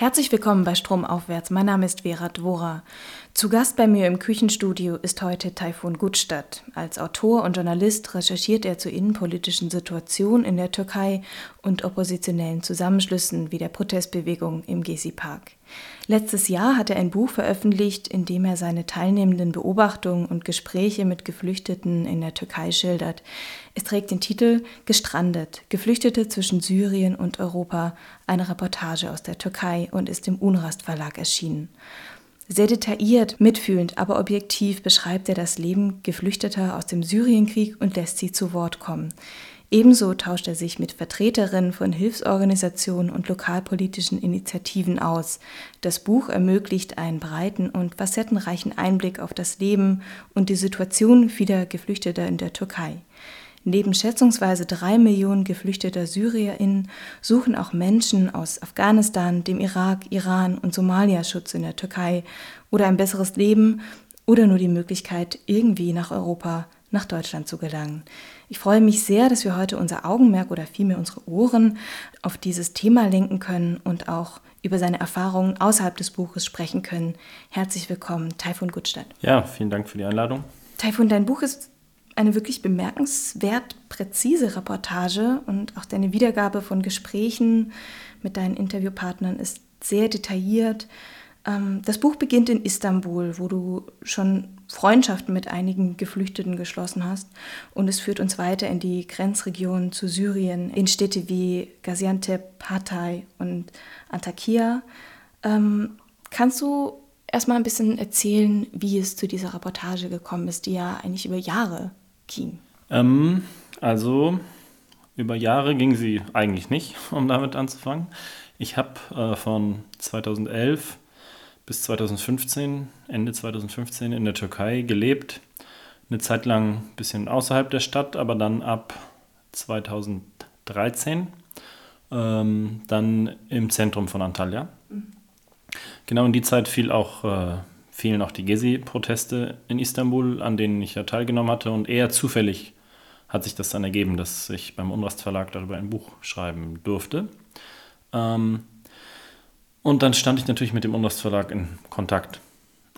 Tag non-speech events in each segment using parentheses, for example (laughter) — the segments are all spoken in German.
Herzlich willkommen bei Stromaufwärts. Mein Name ist Vera Dvora. Zu Gast bei mir im Küchenstudio ist heute Taifun Gutstadt. Als Autor und Journalist recherchiert er zur innenpolitischen Situation in der Türkei und oppositionellen Zusammenschlüssen wie der Protestbewegung im Gezi-Park. Letztes Jahr hat er ein Buch veröffentlicht, in dem er seine teilnehmenden Beobachtungen und Gespräche mit Geflüchteten in der Türkei schildert. Es trägt den Titel Gestrandet, Geflüchtete zwischen Syrien und Europa, eine Reportage aus der Türkei und ist im Unrast Verlag erschienen. Sehr detailliert, mitfühlend, aber objektiv beschreibt er das Leben Geflüchteter aus dem Syrienkrieg und lässt sie zu Wort kommen. Ebenso tauscht er sich mit Vertreterinnen von Hilfsorganisationen und lokalpolitischen Initiativen aus. Das Buch ermöglicht einen breiten und facettenreichen Einblick auf das Leben und die Situation vieler Geflüchteter in der Türkei. Neben schätzungsweise drei Millionen geflüchteter SyrierInnen suchen auch Menschen aus Afghanistan, dem Irak, Iran und Somalia Schutz in der Türkei oder ein besseres Leben oder nur die Möglichkeit, irgendwie nach Europa, nach Deutschland zu gelangen. Ich freue mich sehr, dass wir heute unser Augenmerk oder vielmehr unsere Ohren auf dieses Thema lenken können und auch über seine Erfahrungen außerhalb des Buches sprechen können. Herzlich willkommen, Taifun Gutstadt. Ja, vielen Dank für die Einladung. Taifun, dein Buch ist eine wirklich bemerkenswert präzise Reportage und auch deine Wiedergabe von Gesprächen mit deinen Interviewpartnern ist sehr detailliert. Ähm, das Buch beginnt in Istanbul, wo du schon Freundschaften mit einigen Geflüchteten geschlossen hast. Und es führt uns weiter in die Grenzregion zu Syrien, in Städte wie Gaziantep, Hatay und Antakya. Ähm, kannst du erstmal ein bisschen erzählen, wie es zu dieser Reportage gekommen ist, die ja eigentlich über Jahre ging? Ähm, also über Jahre ging sie eigentlich nicht, (laughs) um damit anzufangen. Ich habe äh, von 2011 bis 2015, Ende 2015 in der Türkei gelebt. Eine Zeit lang ein bisschen außerhalb der Stadt, aber dann ab 2013 ähm, dann im Zentrum von Antalya. Mhm. Genau in die Zeit fiel auch, äh, fielen auch die Gezi-Proteste in Istanbul, an denen ich ja teilgenommen hatte. Und eher zufällig hat sich das dann ergeben, dass ich beim Unrast Verlag darüber ein Buch schreiben durfte. Ähm, und dann stand ich natürlich mit dem Unrast Verlag in Kontakt.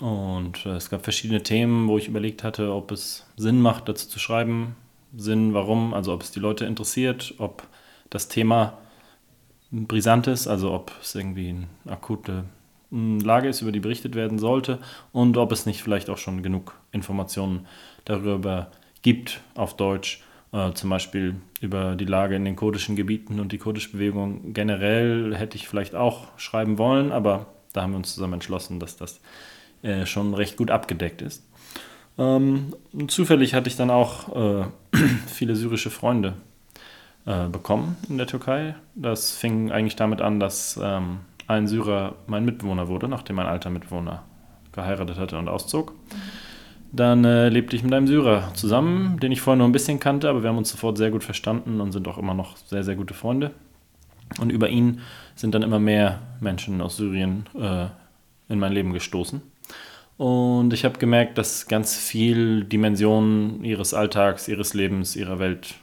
Und äh, es gab verschiedene Themen, wo ich überlegt hatte, ob es Sinn macht, dazu zu schreiben. Sinn, warum, also ob es die Leute interessiert, ob das Thema brisant ist, also ob es irgendwie eine akute Lage ist, über die berichtet werden sollte und ob es nicht vielleicht auch schon genug Informationen darüber gibt auf Deutsch, äh, zum Beispiel über die Lage in den kurdischen Gebieten und die kurdische Bewegung generell hätte ich vielleicht auch schreiben wollen, aber da haben wir uns zusammen entschlossen, dass das äh, schon recht gut abgedeckt ist. Ähm, zufällig hatte ich dann auch äh, (clears throat) viele syrische Freunde äh, bekommen in der Türkei. Das fing eigentlich damit an, dass ähm, ein Syrer mein Mitbewohner wurde, nachdem mein alter Mitbewohner geheiratet hatte und auszog. Dann äh, lebte ich mit einem Syrer zusammen, den ich vorher nur ein bisschen kannte, aber wir haben uns sofort sehr gut verstanden und sind auch immer noch sehr, sehr gute Freunde. Und über ihn sind dann immer mehr Menschen aus Syrien äh, in mein Leben gestoßen. Und ich habe gemerkt, dass ganz viel Dimensionen ihres Alltags, ihres Lebens, ihrer Welt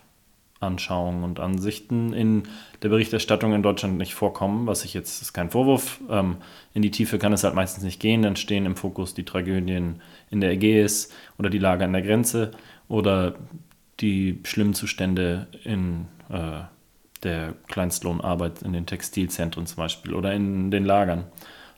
Anschauungen und Ansichten in der Berichterstattung in Deutschland nicht vorkommen, was ich jetzt, ist kein Vorwurf, ähm, in die Tiefe kann es halt meistens nicht gehen, dann stehen im Fokus die Tragödien in der Ägäis oder die Lage an der Grenze oder die schlimmen Zustände in äh, der Kleinstlohnarbeit in den Textilzentren zum Beispiel oder in den Lagern.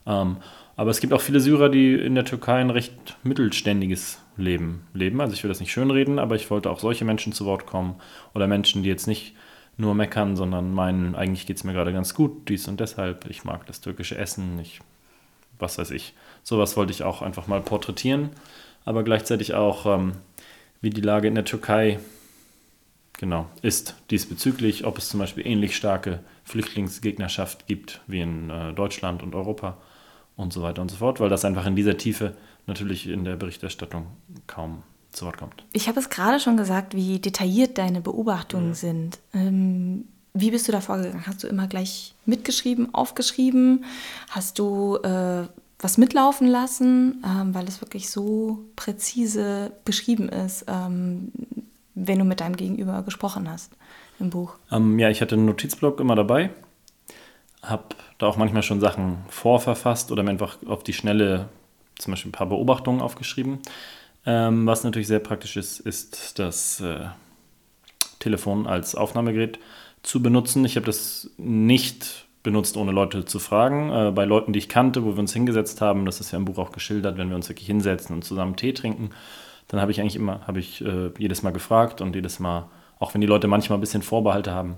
Ähm, aber es gibt auch viele Syrer, die in der Türkei ein recht mittelständiges Leben leben. Also ich will das nicht schönreden, aber ich wollte auch solche Menschen zu Wort kommen oder Menschen, die jetzt nicht nur meckern, sondern meinen, eigentlich geht es mir gerade ganz gut, dies und deshalb. Ich mag das türkische Essen, ich, was weiß ich. Sowas wollte ich auch einfach mal porträtieren, aber gleichzeitig auch, ähm, wie die Lage in der Türkei genau ist diesbezüglich, ob es zum Beispiel ähnlich starke Flüchtlingsgegnerschaft gibt wie in äh, Deutschland und Europa und so weiter und so fort, weil das einfach in dieser Tiefe natürlich in der Berichterstattung kaum zu Wort kommt. Ich habe es gerade schon gesagt, wie detailliert deine Beobachtungen ja. sind. Ähm, wie bist du da vorgegangen? Hast du immer gleich mitgeschrieben, aufgeschrieben? Hast du äh, was mitlaufen lassen, ähm, weil es wirklich so präzise beschrieben ist, ähm, wenn du mit deinem Gegenüber gesprochen hast im Buch? Ähm, ja, ich hatte einen Notizblock immer dabei habe da auch manchmal schon Sachen vorverfasst oder mir einfach auf die Schnelle zum Beispiel ein paar Beobachtungen aufgeschrieben. Ähm, was natürlich sehr praktisch ist, ist das äh, Telefon als Aufnahmegerät zu benutzen. Ich habe das nicht benutzt, ohne Leute zu fragen. Äh, bei Leuten, die ich kannte, wo wir uns hingesetzt haben, das ist ja im Buch auch geschildert, wenn wir uns wirklich hinsetzen und zusammen Tee trinken, dann habe ich eigentlich immer, habe ich äh, jedes Mal gefragt und jedes Mal, auch wenn die Leute manchmal ein bisschen Vorbehalte haben,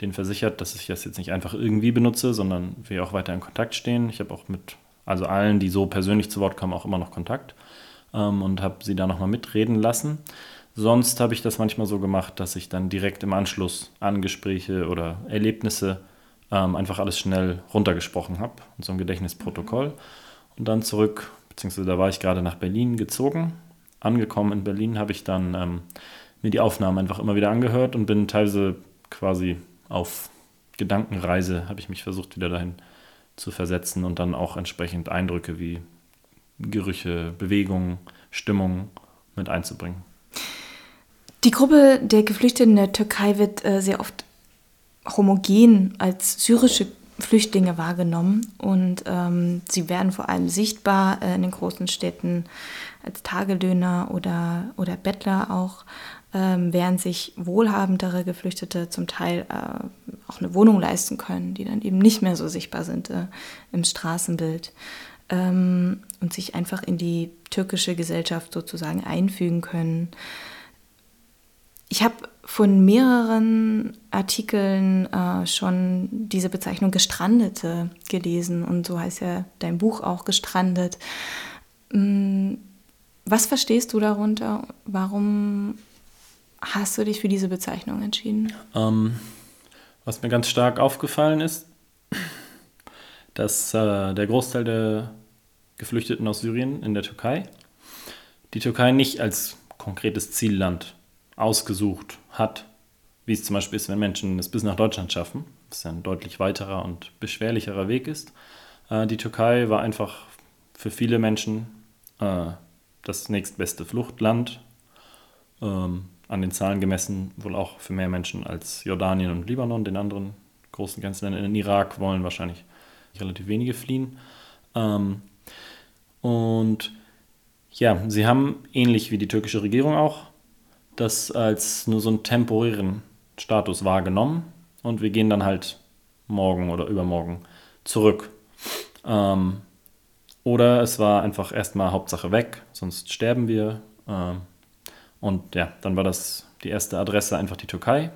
denen versichert, dass ich das jetzt nicht einfach irgendwie benutze, sondern wir auch weiter in Kontakt stehen. Ich habe auch mit, also allen, die so persönlich zu Wort kommen, auch immer noch Kontakt ähm, und habe sie da nochmal mitreden lassen. Sonst habe ich das manchmal so gemacht, dass ich dann direkt im Anschluss an Gespräche oder Erlebnisse ähm, einfach alles schnell runtergesprochen habe und so ein Gedächtnisprotokoll. Und dann zurück, beziehungsweise da war ich gerade nach Berlin gezogen. Angekommen in Berlin habe ich dann ähm, mir die Aufnahmen einfach immer wieder angehört und bin teilweise quasi auf Gedankenreise, habe ich mich versucht, wieder dahin zu versetzen und dann auch entsprechend Eindrücke wie Gerüche, Bewegungen, Stimmung mit einzubringen. Die Gruppe der Geflüchteten in der Türkei wird äh, sehr oft homogen als syrische Flüchtlinge wahrgenommen und ähm, sie werden vor allem sichtbar äh, in den großen Städten als Tagelöhner oder, oder Bettler auch, ähm, während sich wohlhabendere Geflüchtete zum Teil äh, auch eine Wohnung leisten können, die dann eben nicht mehr so sichtbar sind äh, im Straßenbild ähm, und sich einfach in die türkische Gesellschaft sozusagen einfügen können. Ich habe von mehreren Artikeln äh, schon diese Bezeichnung Gestrandete gelesen und so heißt ja dein Buch auch Gestrandet. Mm, was verstehst du darunter? Warum hast du dich für diese Bezeichnung entschieden? Ähm, was mir ganz stark aufgefallen ist, dass äh, der Großteil der Geflüchteten aus Syrien in der Türkei die Türkei nicht als konkretes Zielland ausgesucht hat, wie es zum Beispiel ist, wenn Menschen es bis nach Deutschland schaffen, was ja ein deutlich weiterer und beschwerlicherer Weg ist. Äh, die Türkei war einfach für viele Menschen äh, das nächstbeste Fluchtland, ähm, an den Zahlen gemessen wohl auch für mehr Menschen als Jordanien und Libanon, den anderen großen Grenzländern. In Irak wollen wahrscheinlich relativ wenige fliehen. Ähm, und ja, sie haben ähnlich wie die türkische Regierung auch das als nur so einen temporären Status wahrgenommen und wir gehen dann halt morgen oder übermorgen zurück. Ähm, oder es war einfach erstmal Hauptsache weg, sonst sterben wir. Ähm, und ja, dann war das die erste Adresse einfach die Türkei.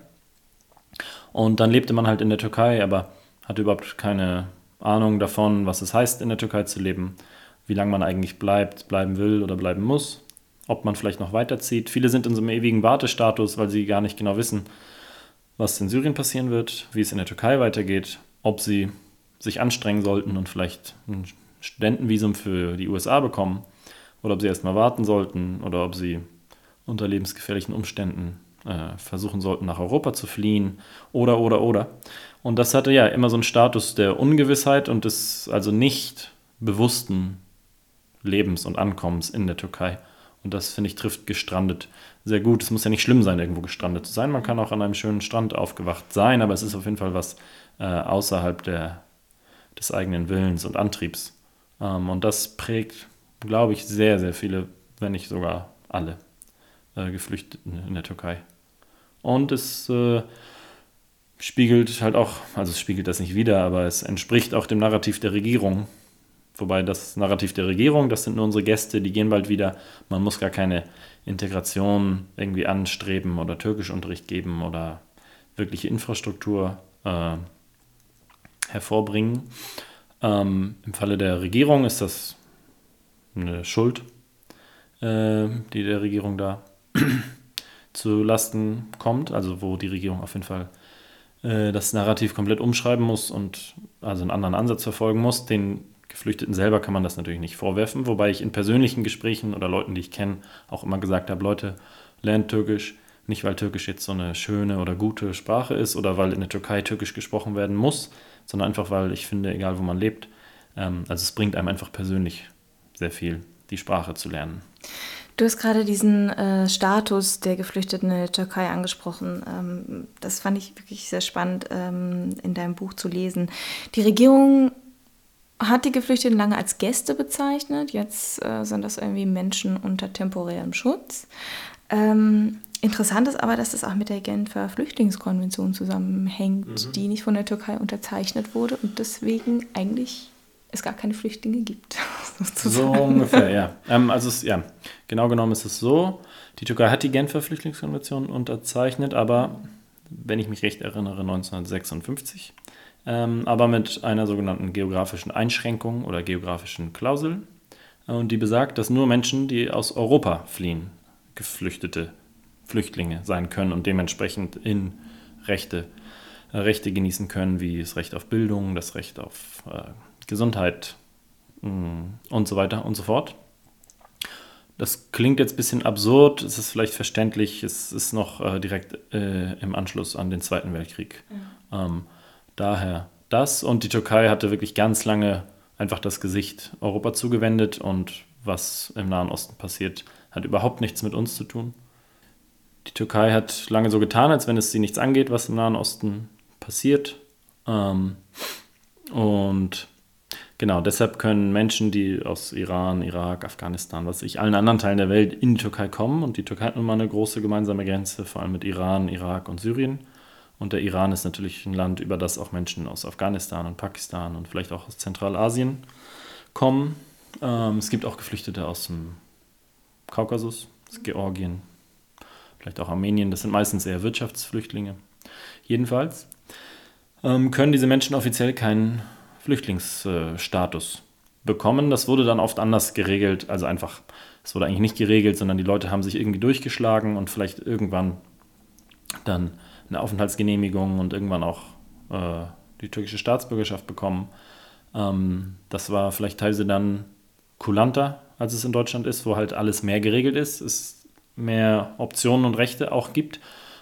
Und dann lebte man halt in der Türkei, aber hatte überhaupt keine Ahnung davon, was es heißt, in der Türkei zu leben, wie lange man eigentlich bleibt, bleiben will oder bleiben muss ob man vielleicht noch weiterzieht. Viele sind in so einem ewigen Wartestatus, weil sie gar nicht genau wissen, was in Syrien passieren wird, wie es in der Türkei weitergeht, ob sie sich anstrengen sollten und vielleicht ein Studentenvisum für die USA bekommen oder ob sie erstmal warten sollten oder ob sie unter lebensgefährlichen Umständen äh, versuchen sollten, nach Europa zu fliehen oder, oder, oder. Und das hatte ja immer so einen Status der Ungewissheit und des also nicht bewussten Lebens und Ankommens in der Türkei. Und das, finde ich, trifft gestrandet sehr gut. Es muss ja nicht schlimm sein, irgendwo gestrandet zu sein. Man kann auch an einem schönen Strand aufgewacht sein, aber es ist auf jeden Fall was äh, außerhalb der, des eigenen Willens und Antriebs. Ähm, und das prägt, glaube ich, sehr, sehr viele, wenn nicht sogar alle äh, Geflüchteten in der Türkei. Und es äh, spiegelt halt auch, also es spiegelt das nicht wieder, aber es entspricht auch dem Narrativ der Regierung, Wobei das Narrativ der Regierung, das sind nur unsere Gäste, die gehen bald wieder. Man muss gar keine Integration irgendwie anstreben oder Türkischunterricht geben oder wirkliche Infrastruktur äh, hervorbringen. Ähm, Im Falle der Regierung ist das eine Schuld, äh, die der Regierung da zu Lasten kommt, also wo die Regierung auf jeden Fall äh, das Narrativ komplett umschreiben muss und also einen anderen Ansatz verfolgen muss, den Geflüchteten selber kann man das natürlich nicht vorwerfen, wobei ich in persönlichen Gesprächen oder Leuten, die ich kenne, auch immer gesagt habe, Leute, lernt Türkisch, nicht weil Türkisch jetzt so eine schöne oder gute Sprache ist oder weil in der Türkei Türkisch gesprochen werden muss, sondern einfach weil ich finde, egal wo man lebt, ähm, also es bringt einem einfach persönlich sehr viel, die Sprache zu lernen. Du hast gerade diesen äh, Status der Geflüchteten in der Türkei angesprochen. Ähm, das fand ich wirklich sehr spannend ähm, in deinem Buch zu lesen. Die Regierung hat die Geflüchteten lange als Gäste bezeichnet. Jetzt äh, sind das irgendwie Menschen unter temporärem Schutz. Ähm, interessant ist aber, dass das auch mit der Genfer Flüchtlingskonvention zusammenhängt, mhm. die nicht von der Türkei unterzeichnet wurde und deswegen eigentlich es gar keine Flüchtlinge gibt. (laughs) So ungefähr, ja. Ähm, also es, ja, genau genommen ist es so, die Türkei hat die Genfer Flüchtlingskonvention unterzeichnet, aber wenn ich mich recht erinnere, 1956, ähm, aber mit einer sogenannten geografischen Einschränkung oder geografischen Klausel. Und die besagt, dass nur Menschen, die aus Europa fliehen, Geflüchtete, Flüchtlinge sein können und dementsprechend in Rechte, äh, Rechte genießen können, wie das Recht auf Bildung, das Recht auf äh, Gesundheit mm, und so weiter und so fort. Das klingt jetzt ein bisschen absurd, es ist vielleicht verständlich, es ist noch äh, direkt äh, im Anschluss an den Zweiten Weltkrieg. Ja. Ähm, daher das und die Türkei hatte wirklich ganz lange einfach das Gesicht Europa zugewendet und was im Nahen Osten passiert, hat überhaupt nichts mit uns zu tun. Die Türkei hat lange so getan, als wenn es sie nichts angeht, was im Nahen Osten passiert. Ähm, und Genau, deshalb können Menschen, die aus Iran, Irak, Afghanistan, was ich, allen anderen Teilen der Welt in die Türkei kommen. Und die Türkei hat nun mal eine große gemeinsame Grenze, vor allem mit Iran, Irak und Syrien. Und der Iran ist natürlich ein Land, über das auch Menschen aus Afghanistan und Pakistan und vielleicht auch aus Zentralasien kommen. Ähm, es gibt auch Geflüchtete aus dem Kaukasus, Georgien, vielleicht auch Armenien. Das sind meistens eher Wirtschaftsflüchtlinge. Jedenfalls ähm, können diese Menschen offiziell keinen Flüchtlingsstatus bekommen. Das wurde dann oft anders geregelt, also einfach, es wurde eigentlich nicht geregelt, sondern die Leute haben sich irgendwie durchgeschlagen und vielleicht irgendwann dann eine Aufenthaltsgenehmigung und irgendwann auch äh, die türkische Staatsbürgerschaft bekommen. Ähm, das war vielleicht teilweise dann kulanter, als es in Deutschland ist, wo halt alles mehr geregelt ist, es mehr Optionen und Rechte auch gibt,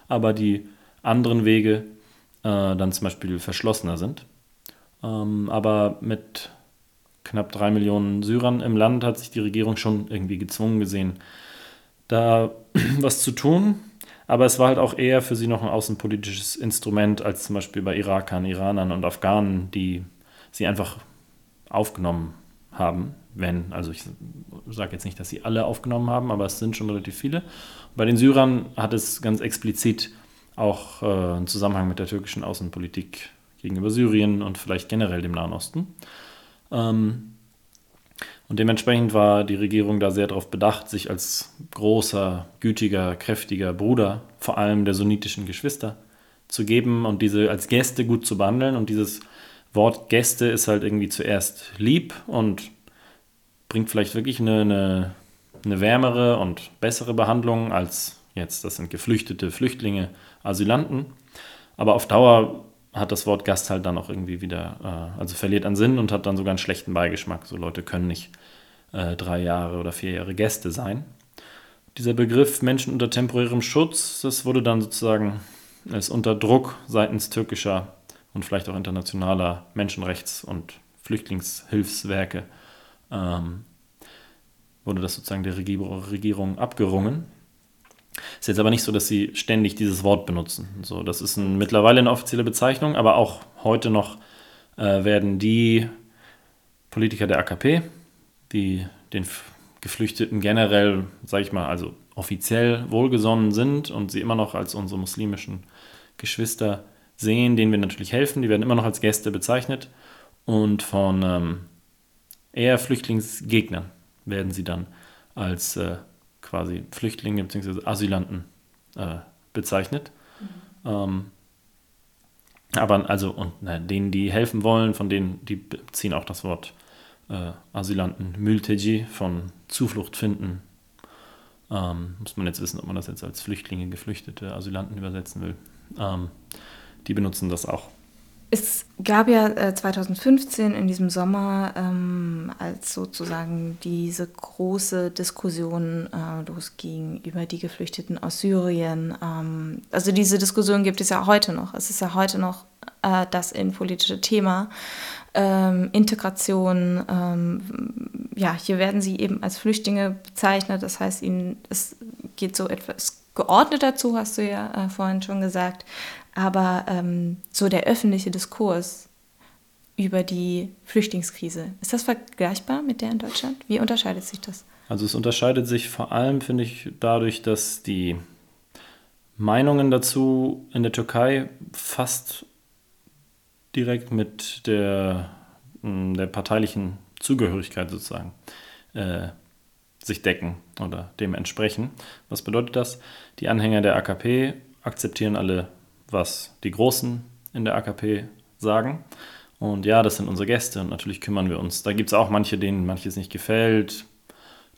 aber die anderen Wege äh, dann zum Beispiel verschlossener sind. Ähm, aber mit knapp drei Millionen Syrern im Land hat sich die Regierung schon irgendwie gezwungen gesehen, da (clears throat) was zu tun. Aber es war halt auch eher für sie noch ein außenpolitisches Instrument als zum Beispiel bei Irakern, Iranern und Afghanen, die sie einfach aufgenommen haben. Wenn, also ich sage jetzt nicht, dass sie alle aufgenommen haben, aber es sind schon relativ viele. Bei den Syrern hat es ganz explizit auch äh, einen Zusammenhang mit der türkischen Außenpolitik gegenüber Syrien und vielleicht generell dem Nahen Osten. Ähm, und dementsprechend war die Regierung da sehr darauf bedacht, sich als großer, gütiger, kräftiger Bruder vor allem der sunnitischen Geschwister zu geben und diese als Gäste gut zu behandeln. Und dieses Wort Gäste ist halt irgendwie zuerst lieb und bringt vielleicht wirklich eine, eine, eine wärmere und bessere Behandlung als jetzt, das sind Geflüchtete, Flüchtlinge, Asylanten. Aber auf Dauer hat das Wort Gast halt dann auch irgendwie wieder, äh, also verliert an Sinn und hat dann sogar einen schlechten Beigeschmack. So Leute können nicht äh, drei Jahre oder vier Jahre Gäste sein. Dieser Begriff Menschen unter temporärem Schutz, das wurde dann sozusagen, ist unter Druck seitens türkischer und vielleicht auch internationaler Menschenrechts- und Flüchtlingshilfswerke ähm, wurde das sozusagen der Regierung abgerungen. Ist jetzt aber nicht so, dass sie ständig dieses Wort benutzen. So, das ist ein, mittlerweile eine offizielle Bezeichnung, aber auch heute noch äh, werden die Politiker der AKP, die den Geflüchteten generell, sage ich mal, also offiziell wohlgesonnen sind und sie immer noch als unsere muslimischen Geschwister sehen, denen wir natürlich helfen, die werden immer noch als Gäste bezeichnet und von ähm, eher Flüchtlingsgegnern werden sie dann als äh, quasi Flüchtlinge bzw. Asylanten äh, bezeichnet. Mhm. Ähm, aber also, und ne, denen, die helfen wollen, von denen, die beziehen auch das Wort äh, Asylanten, Mülteji, von Zuflucht finden. Ähm, muss man jetzt wissen, ob man das jetzt als Flüchtlinge, Geflüchtete, Asylanten übersetzen will. Ähm, die benutzen das auch. Es gab ja äh, 2015 in diesem Sommer, ähm, als sozusagen diese große Diskussion äh, losging über die Geflüchteten aus Syrien. Ähm, also diese Diskussion gibt es ja heute noch. Es ist ja heute noch äh, das innenpolitische Thema. Ähm, Integration, ähm, ja, hier werden sie eben als Flüchtlinge bezeichnet. Das heißt, ihnen es geht so etwas geordnet dazu, hast du ja äh, vorhin schon gesagt. Aber ähm, so der öffentliche Diskurs über die Flüchtlingskrise, ist das vergleichbar mit der in Deutschland? Wie unterscheidet sich das? Also es unterscheidet sich vor allem, finde ich, dadurch, dass die Meinungen dazu in der Türkei fast direkt mit der, mm, der parteilichen Zugehörigkeit sozusagen äh, sich decken oder dem entsprechen. Was bedeutet das? Die Anhänger der AKP akzeptieren alle, was die Großen in der AKP sagen. Und ja, das sind unsere Gäste und natürlich kümmern wir uns. Da gibt es auch manche, denen manches nicht gefällt,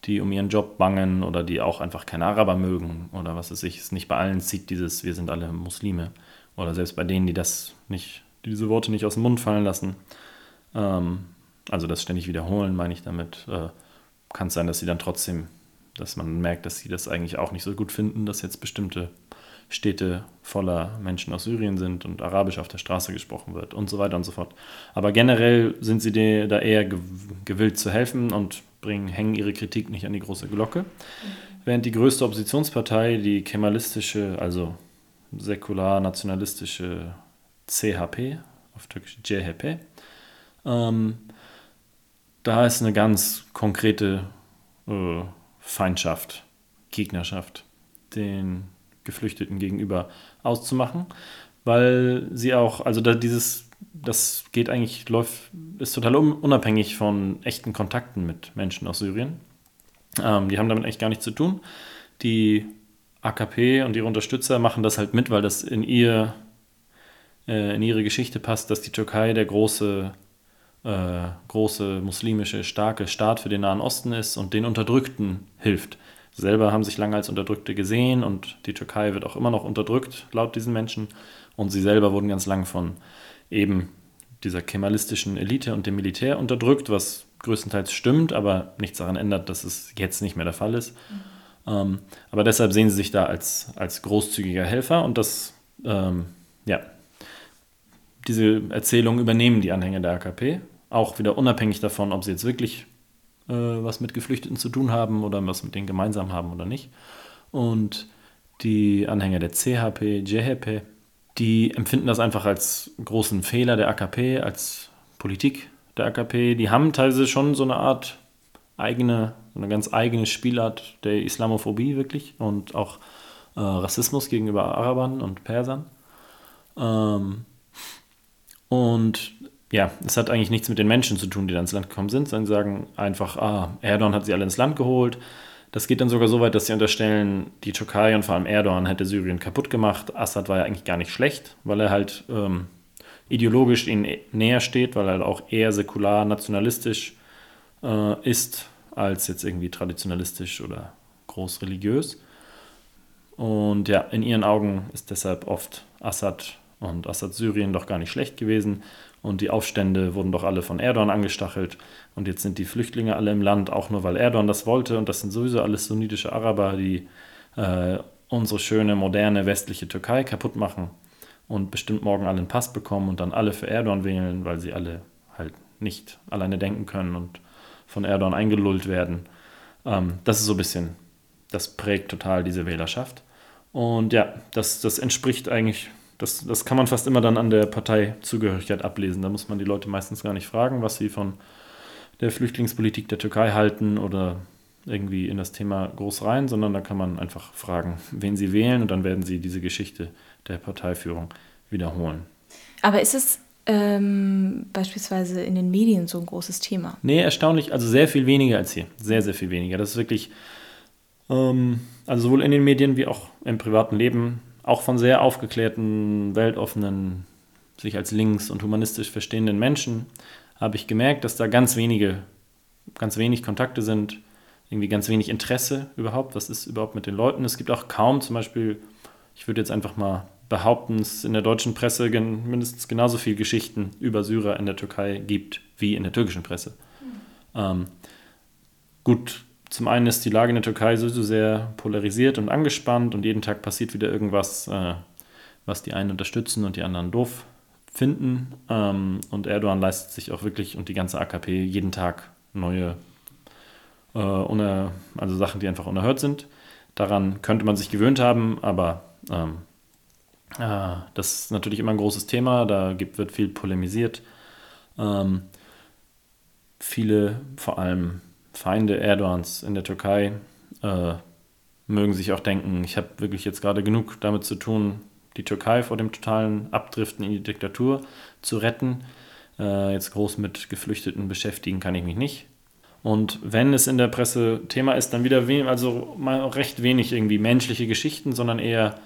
die um ihren Job bangen oder die auch einfach keine Araber mögen oder was weiß ich. Es nicht bei allen zieht dieses, wir sind alle Muslime. Oder selbst bei denen, die das nicht, die diese Worte nicht aus dem Mund fallen lassen. Ähm, also das ständig wiederholen, meine ich damit. Äh, Kann es sein, dass sie dann trotzdem, dass man merkt, dass sie das eigentlich auch nicht so gut finden, dass jetzt bestimmte Städte voller Menschen aus Syrien sind und Arabisch auf der Straße gesprochen wird und so weiter und so fort. Aber generell sind sie da eher gewillt zu helfen und bringen, hängen ihre Kritik nicht an die große Glocke. Während die größte Oppositionspartei, die kemalistische, also säkular-nationalistische CHP, auf Türkisch CHP, ähm, da ist eine ganz konkrete äh, Feindschaft, Gegnerschaft den Geflüchteten gegenüber auszumachen, weil sie auch, also da dieses, das geht eigentlich, läuft, ist total unabhängig von echten Kontakten mit Menschen aus Syrien. Ähm, die haben damit eigentlich gar nichts zu tun. Die AKP und ihre Unterstützer machen das halt mit, weil das in ihr äh, in ihre Geschichte passt, dass die Türkei der große äh, große muslimische starke Staat für den Nahen Osten ist und den Unterdrückten hilft selber haben sich lange als Unterdrückte gesehen und die Türkei wird auch immer noch unterdrückt, laut diesen Menschen. Und sie selber wurden ganz lang von eben dieser kemalistischen Elite und dem Militär unterdrückt, was größtenteils stimmt, aber nichts daran ändert, dass es jetzt nicht mehr der Fall ist. Mhm. Ähm, aber deshalb sehen sie sich da als, als großzügiger Helfer und das, ähm, ja, diese Erzählung übernehmen die Anhänger der AKP, auch wieder unabhängig davon, ob sie jetzt wirklich äh, was mit Geflüchteten zu tun haben oder was mit denen gemeinsam haben oder nicht. Und die Anhänger der CHP, JHP, die empfinden das einfach als großen Fehler der AKP, als Politik der AKP. Die haben teilweise schon so eine Art eigene, eine ganz eigene Spielart der Islamophobie wirklich und auch äh, Rassismus gegenüber Arabern und Persern. Ähm, und ja, es hat eigentlich nichts mit den Menschen zu tun, die da ins Land gekommen sind, sondern sagen einfach, ah, Erdogan hat sie alle ins Land geholt. Das geht dann sogar so weit, dass sie unterstellen, die Türkei und vor allem Erdogan hätte Syrien kaputt gemacht. Assad war ja eigentlich gar nicht schlecht, weil er halt ähm, ideologisch ihnen näher steht, weil er halt auch eher säkular, nationalistisch äh, ist, als jetzt irgendwie traditionalistisch oder groß religiös. Und ja, in ihren Augen ist deshalb oft Assad und Assad Syrien doch gar nicht schlecht gewesen. Und die Aufstände wurden doch alle von Erdogan angestachelt. Und jetzt sind die Flüchtlinge alle im Land, auch nur weil Erdogan das wollte. Und das sind sowieso alles sunnitische Araber, die äh, unsere schöne, moderne, westliche Türkei kaputt machen. Und bestimmt morgen alle einen Pass bekommen und dann alle für Erdogan wählen, weil sie alle halt nicht alleine denken können und von Erdogan eingelullt werden. Ähm, das ist so ein bisschen, das prägt total diese Wählerschaft. Und ja, das, das entspricht eigentlich das, das kann man fast immer dann an der Parteizugehörigkeit ablesen. Da muss man die Leute meistens gar nicht fragen, was sie von der Flüchtlingspolitik der Türkei halten oder irgendwie in das Thema groß rein, sondern da kann man einfach fragen, wen sie wählen und dann werden sie diese Geschichte der Parteiführung wiederholen. Aber ist es ähm, beispielsweise in den Medien so ein großes Thema? Nee, erstaunlich, also sehr viel weniger als hier. Sehr, sehr viel weniger. Das ist wirklich, ähm, also sowohl in den Medien wie auch im privaten Leben auch von sehr aufgeklärten, weltoffenen, sich als links und humanistisch verstehenden Menschen habe ich gemerkt, dass da ganz wenige, ganz wenig Kontakte sind, irgendwie ganz wenig Interesse überhaupt. Was ist überhaupt mit den Leuten? Es gibt auch kaum zum Beispiel, ich würde jetzt einfach mal behaupten, es in der deutschen Presse mindestens genauso viele Geschichten über Syrer in der Türkei gibt wie in der türkischen Presse. Mhm. Ähm, gut, zum einen ist die Lage in der Türkei sowieso sehr polarisiert und angespannt und jeden Tag passiert wieder irgendwas, äh, was die einen unterstützen und die anderen doof finden. Ähm, und Erdogan leistet sich auch wirklich und die ganze AKP jeden Tag neue, äh, uner, also Sachen, die einfach unerhört sind. Daran könnte man sich gewöhnt haben, aber ähm, äh, das ist natürlich immer ein großes Thema. Da gibt, wird viel polemisiert. Ähm, viele, vor allem Feinde Erdogans in der Türkei, äh, mögen sich auch denken, ich habe wirklich jetzt gerade genug damit zu tun, die Türkei vor dem totalen Abdriften in die Diktatur zu retten. Äh, jetzt groß mit Geflüchteten beschäftigen kann ich mich nicht. Und wenn es in der Presse Thema ist, dann wieder also mal recht wenig irgendwie menschliche Geschichten, sondern eher,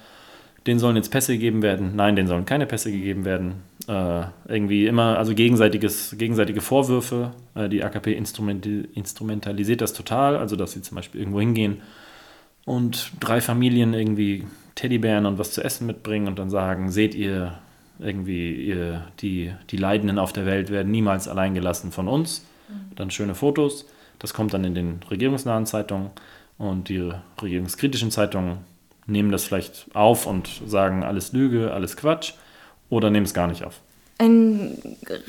denen sollen jetzt Pässe gegeben werden. Nein, denen sollen keine Pässe gegeben werden. Äh, irgendwie immer, also gegenseitiges, gegenseitige Vorwürfe. Äh, die AKP instrumentalisiert das total, also dass sie zum Beispiel irgendwo hingehen und drei Familien irgendwie Teddybären und was zu essen mitbringen und dann sagen, seht ihr, irgendwie ihr, die, die Leidenden auf der Welt werden niemals allein gelassen von uns. Mhm. Dann schöne Fotos. Das kommt dann in den regierungsnahen Zeitungen und die regierungskritischen Zeitungen nehmen das vielleicht auf und sagen, alles Lüge, alles Quatsch oder nehmen es gar nicht auf. Ein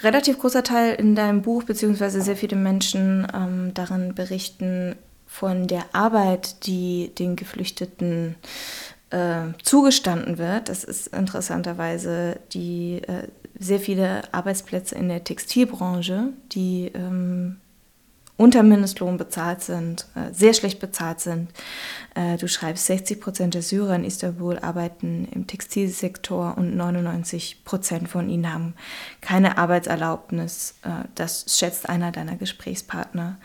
relativ großer Teil in deinem Buch, beziehungsweise sehr viele Menschen ähm, darin berichten von der Arbeit, die den Geflüchteten äh, zugestanden wird. Das ist interessanterweise die äh, sehr viele Arbeitsplätze in der Textilbranche, die ähm, unter Mindestlohn bezahlt sind, äh, sehr schlecht bezahlt sind. Äh, du schreibst, 60 Prozent der Syrer in Istanbul arbeiten im Textilsektor und 99 Prozent von ihnen haben keine Arbeitserlaubnis. Äh, das schätzt einer deiner Gesprächspartner.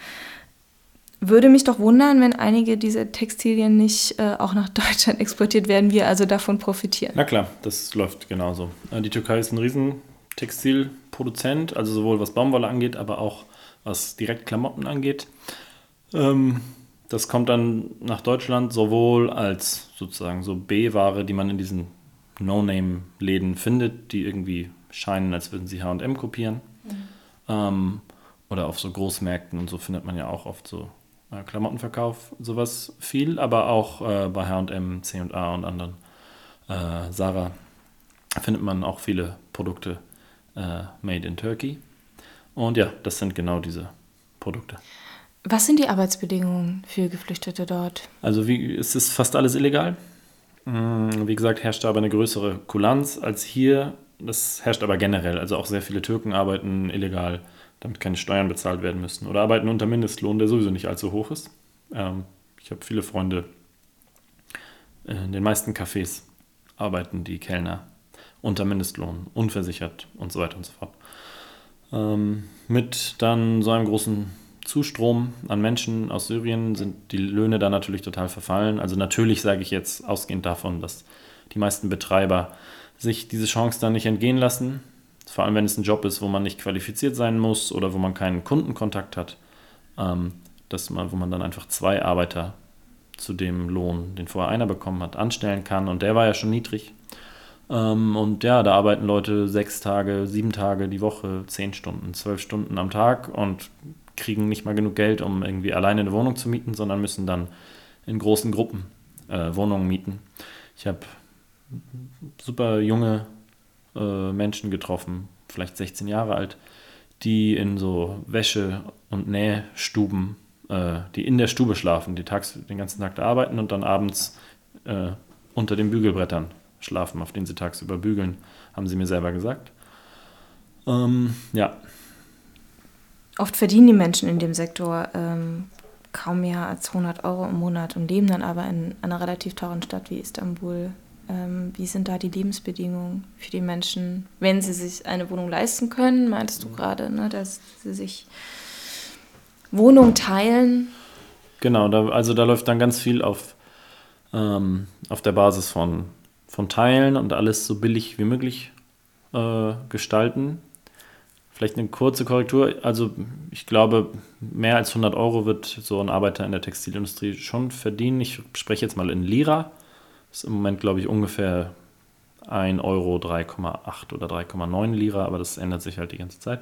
Würde mich doch wundern, wenn einige dieser Textilien nicht auch nach Deutschland (laughs) exportiert werden, wir also davon profitieren. Na klar, das läuft genauso. Die Türkei ist ein riesen Textilproduzent, also sowohl was Baumwolle angeht, aber auch was direkt Klamotten angeht. Ähm, das kommt dann nach Deutschland sowohl als sozusagen so B-Ware, die man in diesen No-Name-Läden findet, die irgendwie scheinen, als würden sie HM kopieren. Mhm. Ähm, oder auf so Großmärkten und so findet man ja auch oft so äh, Klamottenverkauf, sowas viel, aber auch äh, bei HM, CA und anderen äh, Sarah findet man auch viele Produkte äh, made in Turkey. Und ja, das sind genau diese Produkte. Was sind die Arbeitsbedingungen für Geflüchtete dort? Also wie, es ist fast alles illegal. Mm, wie gesagt, herrscht aber eine größere Kulanz als hier. Das herrscht aber generell. Also auch sehr viele Türken arbeiten illegal damit keine Steuern bezahlt werden müssen. Oder arbeiten unter Mindestlohn, der sowieso nicht allzu hoch ist. Ähm, ich habe viele Freunde, in den meisten Cafés arbeiten die Kellner unter Mindestlohn, unversichert und so weiter und so fort. Ähm, mit dann so einem großen Zustrom an Menschen aus Syrien sind die Löhne da natürlich total verfallen. Also natürlich sage ich jetzt ausgehend davon, dass die meisten Betreiber sich diese Chance dann nicht entgehen lassen vor allem wenn es ein Job ist, wo man nicht qualifiziert sein muss oder wo man keinen Kundenkontakt hat, ähm, dass man, wo man dann einfach zwei Arbeiter zu dem Lohn, den vorher einer bekommen hat, anstellen kann. Und der war ja schon niedrig. Ähm, und ja, da arbeiten Leute sechs Tage, sieben Tage die Woche, zehn Stunden, zwölf Stunden am Tag und kriegen nicht mal genug Geld, um irgendwie alleine eine Wohnung zu mieten, sondern müssen dann in großen Gruppen äh, Wohnungen mieten. Ich habe super junge äh, Menschen getroffen, vielleicht 16 Jahre alt, die in so Wäsche- und Nähstuben, äh, die in der Stube schlafen, die tags, den ganzen Tag da arbeiten und dann abends äh, unter den Bügelbrettern schlafen, auf denen sie tagsüber bügeln, haben sie mir selber gesagt. Ähm, ja. Oft verdienen die Menschen in dem Sektor ähm, kaum mehr als 100 Euro im Monat und leben dann aber in einer relativ teuren Stadt wie Istanbul ähm, wie sind da die Lebensbedingungen für die Menschen, wenn sie sich eine Wohnung leisten können? Meintest du mhm. gerade, ne, dass sie sich Wohnung teilen? Genau, da, also da läuft dann ganz viel auf, ähm, auf der Basis von, von Teilen und alles so billig wie möglich äh, gestalten. Vielleicht eine kurze Korrektur. Also ich glaube, mehr als 100 Euro wird so ein Arbeiter in der Textilindustrie schon verdienen. Ich spreche jetzt mal in Lira. Ist im Moment, glaube ich, ungefähr 1 Euro 3,8 oder 3,9 Lira, aber das ändert sich halt die ganze Zeit.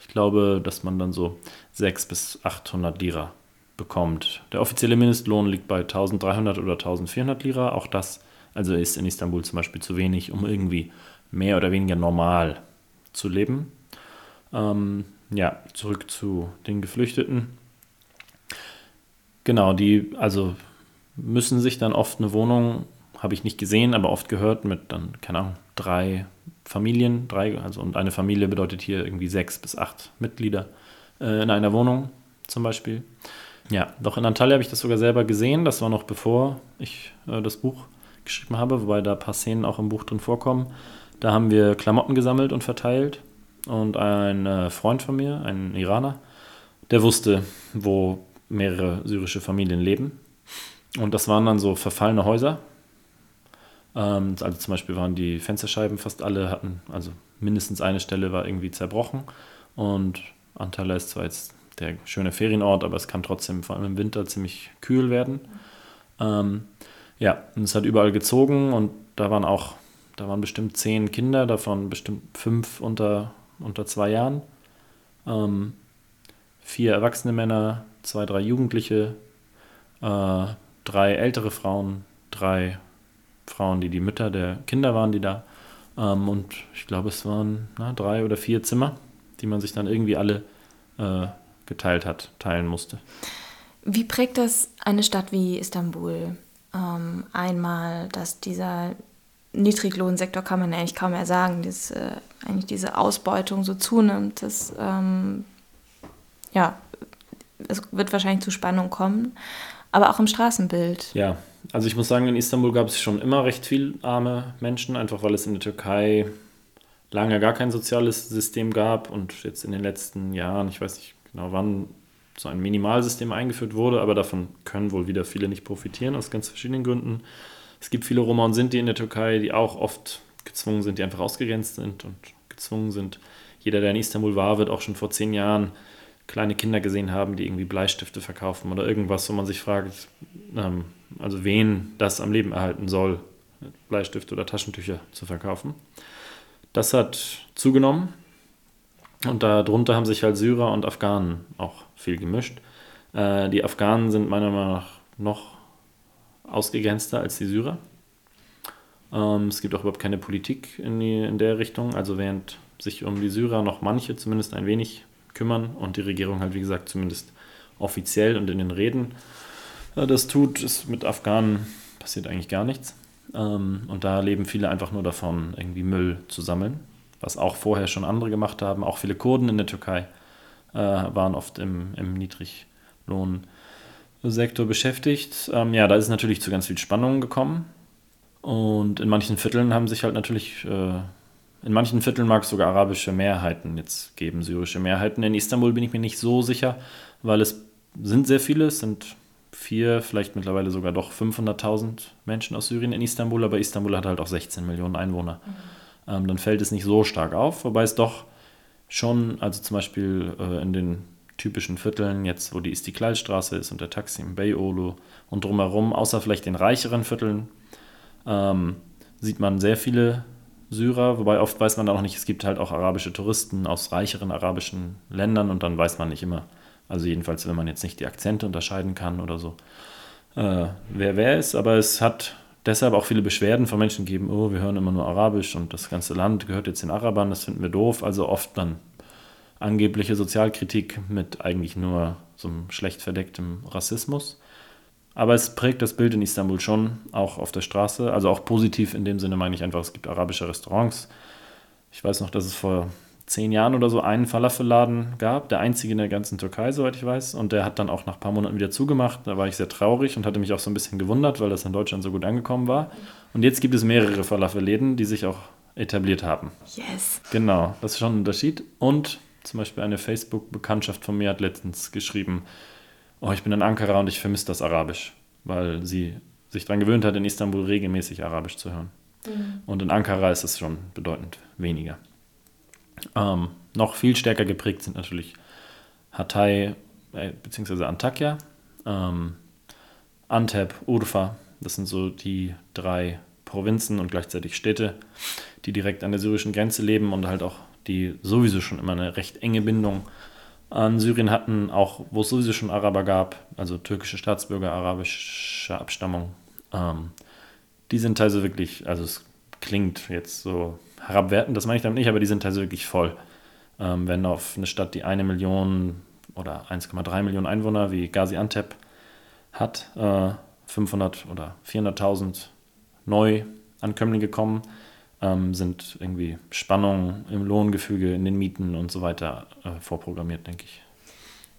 Ich glaube, dass man dann so 600 bis 800 Lira bekommt. Der offizielle Mindestlohn liegt bei 1300 oder 1400 Lira. Auch das also ist in Istanbul zum Beispiel zu wenig, um irgendwie mehr oder weniger normal zu leben. Ähm, ja, zurück zu den Geflüchteten. Genau, die also müssen sich dann oft eine Wohnung, habe ich nicht gesehen, aber oft gehört, mit dann, keine Ahnung, drei Familien, drei, also und eine Familie bedeutet hier irgendwie sechs bis acht Mitglieder äh, in einer Wohnung zum Beispiel. Ja, doch in Antalya habe ich das sogar selber gesehen. Das war noch bevor ich äh, das Buch geschrieben habe, wobei da ein paar Szenen auch im Buch drin vorkommen. Da haben wir Klamotten gesammelt und verteilt. Und ein äh, Freund von mir, ein Iraner, der wusste, wo mehrere syrische Familien leben. Und das waren dann so verfallene Häuser. Ähm, also zum Beispiel waren die Fensterscheiben fast alle hatten, also mindestens eine Stelle war irgendwie zerbrochen. Und Antalya ist zwar jetzt der schöne Ferienort, aber es kann trotzdem vor allem im Winter ziemlich kühl werden. Ähm, ja, und es hat überall gezogen und da waren auch, da waren bestimmt zehn Kinder, davon bestimmt fünf unter, unter zwei Jahren. Ähm, vier erwachsene Männer, zwei, drei Jugendliche, äh, drei ältere Frauen, drei Frauen, die die Mütter der Kinder waren, die da. Ähm, und ich glaube, es waren na, drei oder vier Zimmer, die man sich dann irgendwie alle äh, geteilt hat, teilen musste. Wie prägt das eine Stadt wie Istanbul? Ähm, einmal, dass dieser Niedriglohnsektor kann man eigentlich kaum mehr sagen, dass äh, eigentlich diese Ausbeutung so zunimmt, dass ähm, ja, es wird wahrscheinlich zu Spannung kommen, aber auch im Straßenbild. Ja, also ich muss sagen, in Istanbul gab es schon immer recht viel arme Menschen, einfach weil es in der Türkei lange gar kein soziales System gab und jetzt in den letzten Jahren, ich weiß nicht genau wann so ein Minimalsystem eingeführt wurde, aber davon können wohl wieder viele nicht profitieren, aus ganz verschiedenen Gründen. Es gibt viele Roma und Sinti in der Türkei, die auch oft gezwungen sind, die einfach ausgegrenzt sind und gezwungen sind. Jeder, der in Istanbul war, wird auch schon vor zehn Jahren kleine Kinder gesehen haben, die irgendwie Bleistifte verkaufen oder irgendwas, wo man sich fragt, ähm, also wen das am Leben erhalten soll, Bleistifte oder Taschentücher zu verkaufen. Das hat zugenommen und darunter haben sich halt Syrer und Afghanen auch viel gemischt. Äh, die Afghanen sind meiner Meinung nach noch ausgegrenzter als die Syrer. Ähm, es gibt auch überhaupt keine Politik in, die, in der Richtung. Also während sich um die Syrer noch manche zumindest ein wenig kümmern und die Regierung halt, wie gesagt, zumindest offiziell und in den Reden äh, das tut, ist mit Afghanen passiert eigentlich gar nichts. Ähm, und da leben viele einfach nur davon, irgendwie Müll zu sammeln was auch vorher schon andere gemacht haben. Auch viele Kurden in der Türkei äh, waren oft im, im Niedriglohnsektor beschäftigt. Ähm, ja, da ist natürlich zu ganz viel Spannung gekommen. Und in manchen Vierteln haben sich halt natürlich, äh, in manchen Vierteln mag es sogar arabische Mehrheiten jetzt geben, syrische Mehrheiten. In Istanbul bin ich mir nicht so sicher, weil es sind sehr viele, es sind vier, vielleicht mittlerweile sogar doch 500.000 Menschen aus Syrien in Istanbul, aber Istanbul hat halt auch 16 Millionen Einwohner. Mhm ähm, dann fällt es nicht so stark auf, wobei es doch schon, also zum Beispiel äh, in den typischen Vierteln, jetzt wo die Istiklalstraße ist und der Taksim, Beyoğlu und drumherum, außer vielleicht den reicheren Vierteln, ähm, sieht man sehr viele Syrer, wobei oft weiß man da noch nicht, es gibt halt auch arabische Touristen aus reicheren arabischen Ländern und dann weiß man nicht immer, also jedenfalls, wenn man jetzt nicht die Akzente unterscheiden kann oder so, äh, wer wer ist, aber es hat deshalb auch viele Beschwerden von Menschen geben, oh, wir hören immer nur Arabisch und das ganze Land gehört jetzt den Arabern, das finden wir doof. Also oft dann angebliche Sozialkritik mit eigentlich nur so einem schlecht verdecktem Rassismus. Aber es prägt das Bild in Istanbul schon, auch auf der Straße. Also auch positiv in dem Sinne meine ich einfach, es gibt arabische Restaurants. Ich weiß noch, dass es vor zehn Jahren oder so einen Falafelladen gab, der einzige in der ganzen Türkei, soweit ich weiß. Und der hat dann auch nach ein paar Monaten wieder zugemacht. Da war ich sehr traurig und hatte mich auch so ein bisschen gewundert, weil das in Deutschland so gut angekommen war. Und jetzt gibt es mehrere Falafelläden, die sich auch etabliert haben. Yes. Genau, das ist schon ein Unterschied. Und zum Beispiel eine Facebook-Bekanntschaft von mir hat letztens geschrieben, oh, ich bin in Ankara und ich vermisse das Arabisch, weil sie sich daran gewöhnt hat, in Istanbul regelmäßig Arabisch zu hören. Mhm. Und in Ankara ist es schon bedeutend weniger. Ähm, noch viel stärker geprägt sind natürlich Hatay äh, bzw. Antakya, ähm, Antep, Urfa. Das sind so die drei Provinzen und gleichzeitig Städte, die direkt an der syrischen Grenze leben und halt auch die sowieso schon immer eine recht enge Bindung an Syrien hatten, auch wo es sowieso schon Araber gab, also türkische Staatsbürger arabischer Abstammung. Ähm, die sind teilweise wirklich, also es klingt jetzt so herabwertend, das meine ich damit nicht, aber die sind wirklich voll. Ähm, wenn auf eine Stadt, die eine Million oder 1,3 Millionen Einwohner wie Gaziantep hat, äh, 500 oder 400.000 Neuankömmlinge kommen, ähm, sind irgendwie Spannungen im Lohngefüge, in den Mieten und so weiter äh, vorprogrammiert, denke ich.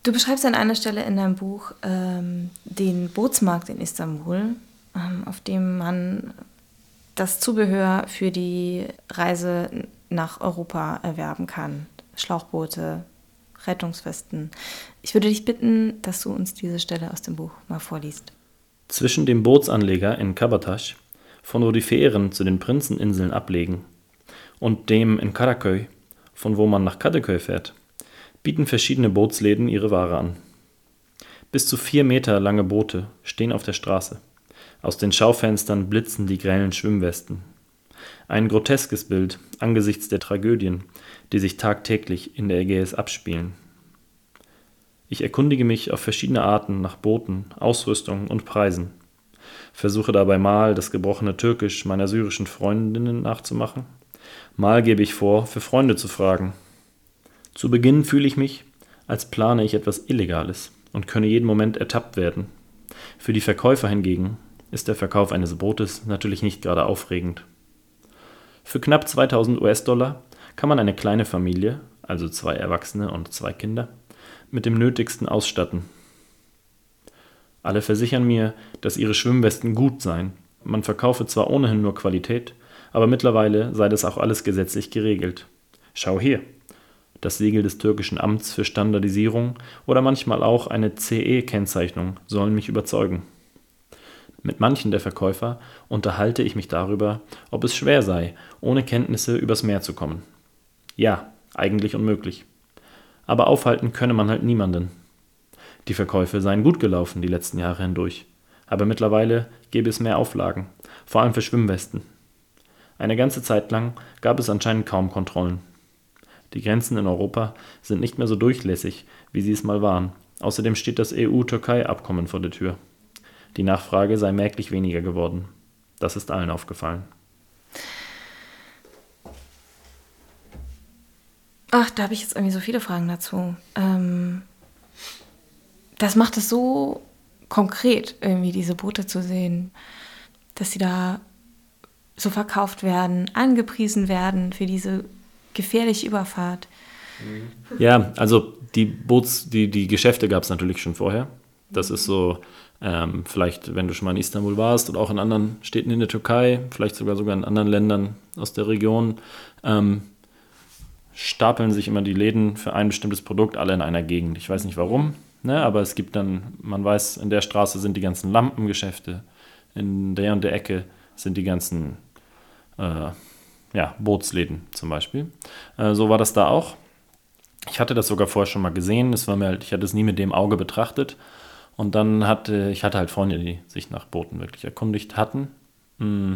Du beschreibst an einer Stelle in deinem Buch ähm, den Bootsmarkt in Istanbul, ähm, auf dem man das Zubehör für die Reise nach Europa erwerben kann. Schlauchboote, Rettungswesten. Ich würde dich bitten, dass du uns diese Stelle aus dem Buch mal vorliest. Zwischen dem Bootsanleger in Kabatasch, von wo die Fähren zu den Prinzeninseln ablegen, und dem in Karaköy, von wo man nach Kadıköy fährt, bieten verschiedene Bootsläden ihre Ware an. Bis zu vier Meter lange Boote stehen auf der Straße. Aus den Schaufenstern blitzen die grellen Schwimmwesten. Ein groteskes Bild angesichts der Tragödien, die sich tagtäglich in der Ägäis abspielen. Ich erkundige mich auf verschiedene Arten nach Booten, Ausrüstung und Preisen. Versuche dabei mal das gebrochene Türkisch meiner syrischen Freundinnen nachzumachen. Mal gebe ich vor, für Freunde zu fragen, zu Beginn fühle ich mich, als plane ich etwas Illegales und könne jeden Moment ertappt werden. Für die Verkäufer hingegen ist der Verkauf eines Bootes natürlich nicht gerade aufregend. Für knapp 2000 US-Dollar kann man eine kleine Familie, also zwei Erwachsene und zwei Kinder, mit dem Nötigsten ausstatten. Alle versichern mir, dass ihre Schwimmwesten gut seien. Man verkaufe zwar ohnehin nur Qualität, aber mittlerweile sei das auch alles gesetzlich geregelt. Schau hier, das Siegel des türkischen Amts für Standardisierung oder manchmal auch eine CE-Kennzeichnung sollen mich überzeugen. Mit manchen der Verkäufer unterhalte ich mich darüber, ob es schwer sei, ohne Kenntnisse übers Meer zu kommen. Ja, eigentlich unmöglich. Aber aufhalten könne man halt niemanden. Die Verkäufe seien gut gelaufen die letzten Jahre hindurch, aber mittlerweile gäbe es mehr Auflagen, vor allem für Schwimmwesten. Eine ganze Zeit lang gab es anscheinend kaum Kontrollen. Die Grenzen in Europa sind nicht mehr so durchlässig, wie sie es mal waren. Außerdem steht das EU-Türkei-Abkommen vor der Tür. Die Nachfrage sei merklich weniger geworden. Das ist allen aufgefallen. Ach, da habe ich jetzt irgendwie so viele Fragen dazu. Ähm, das macht es so konkret, irgendwie diese Boote zu sehen, dass sie da so verkauft werden, angepriesen werden für diese gefährliche Überfahrt. Ja, also die Boots, die, die Geschäfte gab es natürlich schon vorher. Das ist so, ähm, vielleicht, wenn du schon mal in Istanbul warst oder auch in anderen Städten in der Türkei, vielleicht sogar sogar in anderen Ländern aus der Region, ähm, stapeln sich immer die Läden für ein bestimmtes Produkt alle in einer Gegend. Ich weiß nicht warum, ne, aber es gibt dann, man weiß, in der Straße sind die ganzen Lampengeschäfte, in der und der Ecke sind die ganzen äh, ja, Bootsläden zum Beispiel. Äh, so war das da auch. Ich hatte das sogar vorher schon mal gesehen. Es war mir halt, ich hatte es nie mit dem Auge betrachtet. Und dann hatte ich hatte halt Freunde, die sich nach Booten wirklich erkundigt hatten. Mm.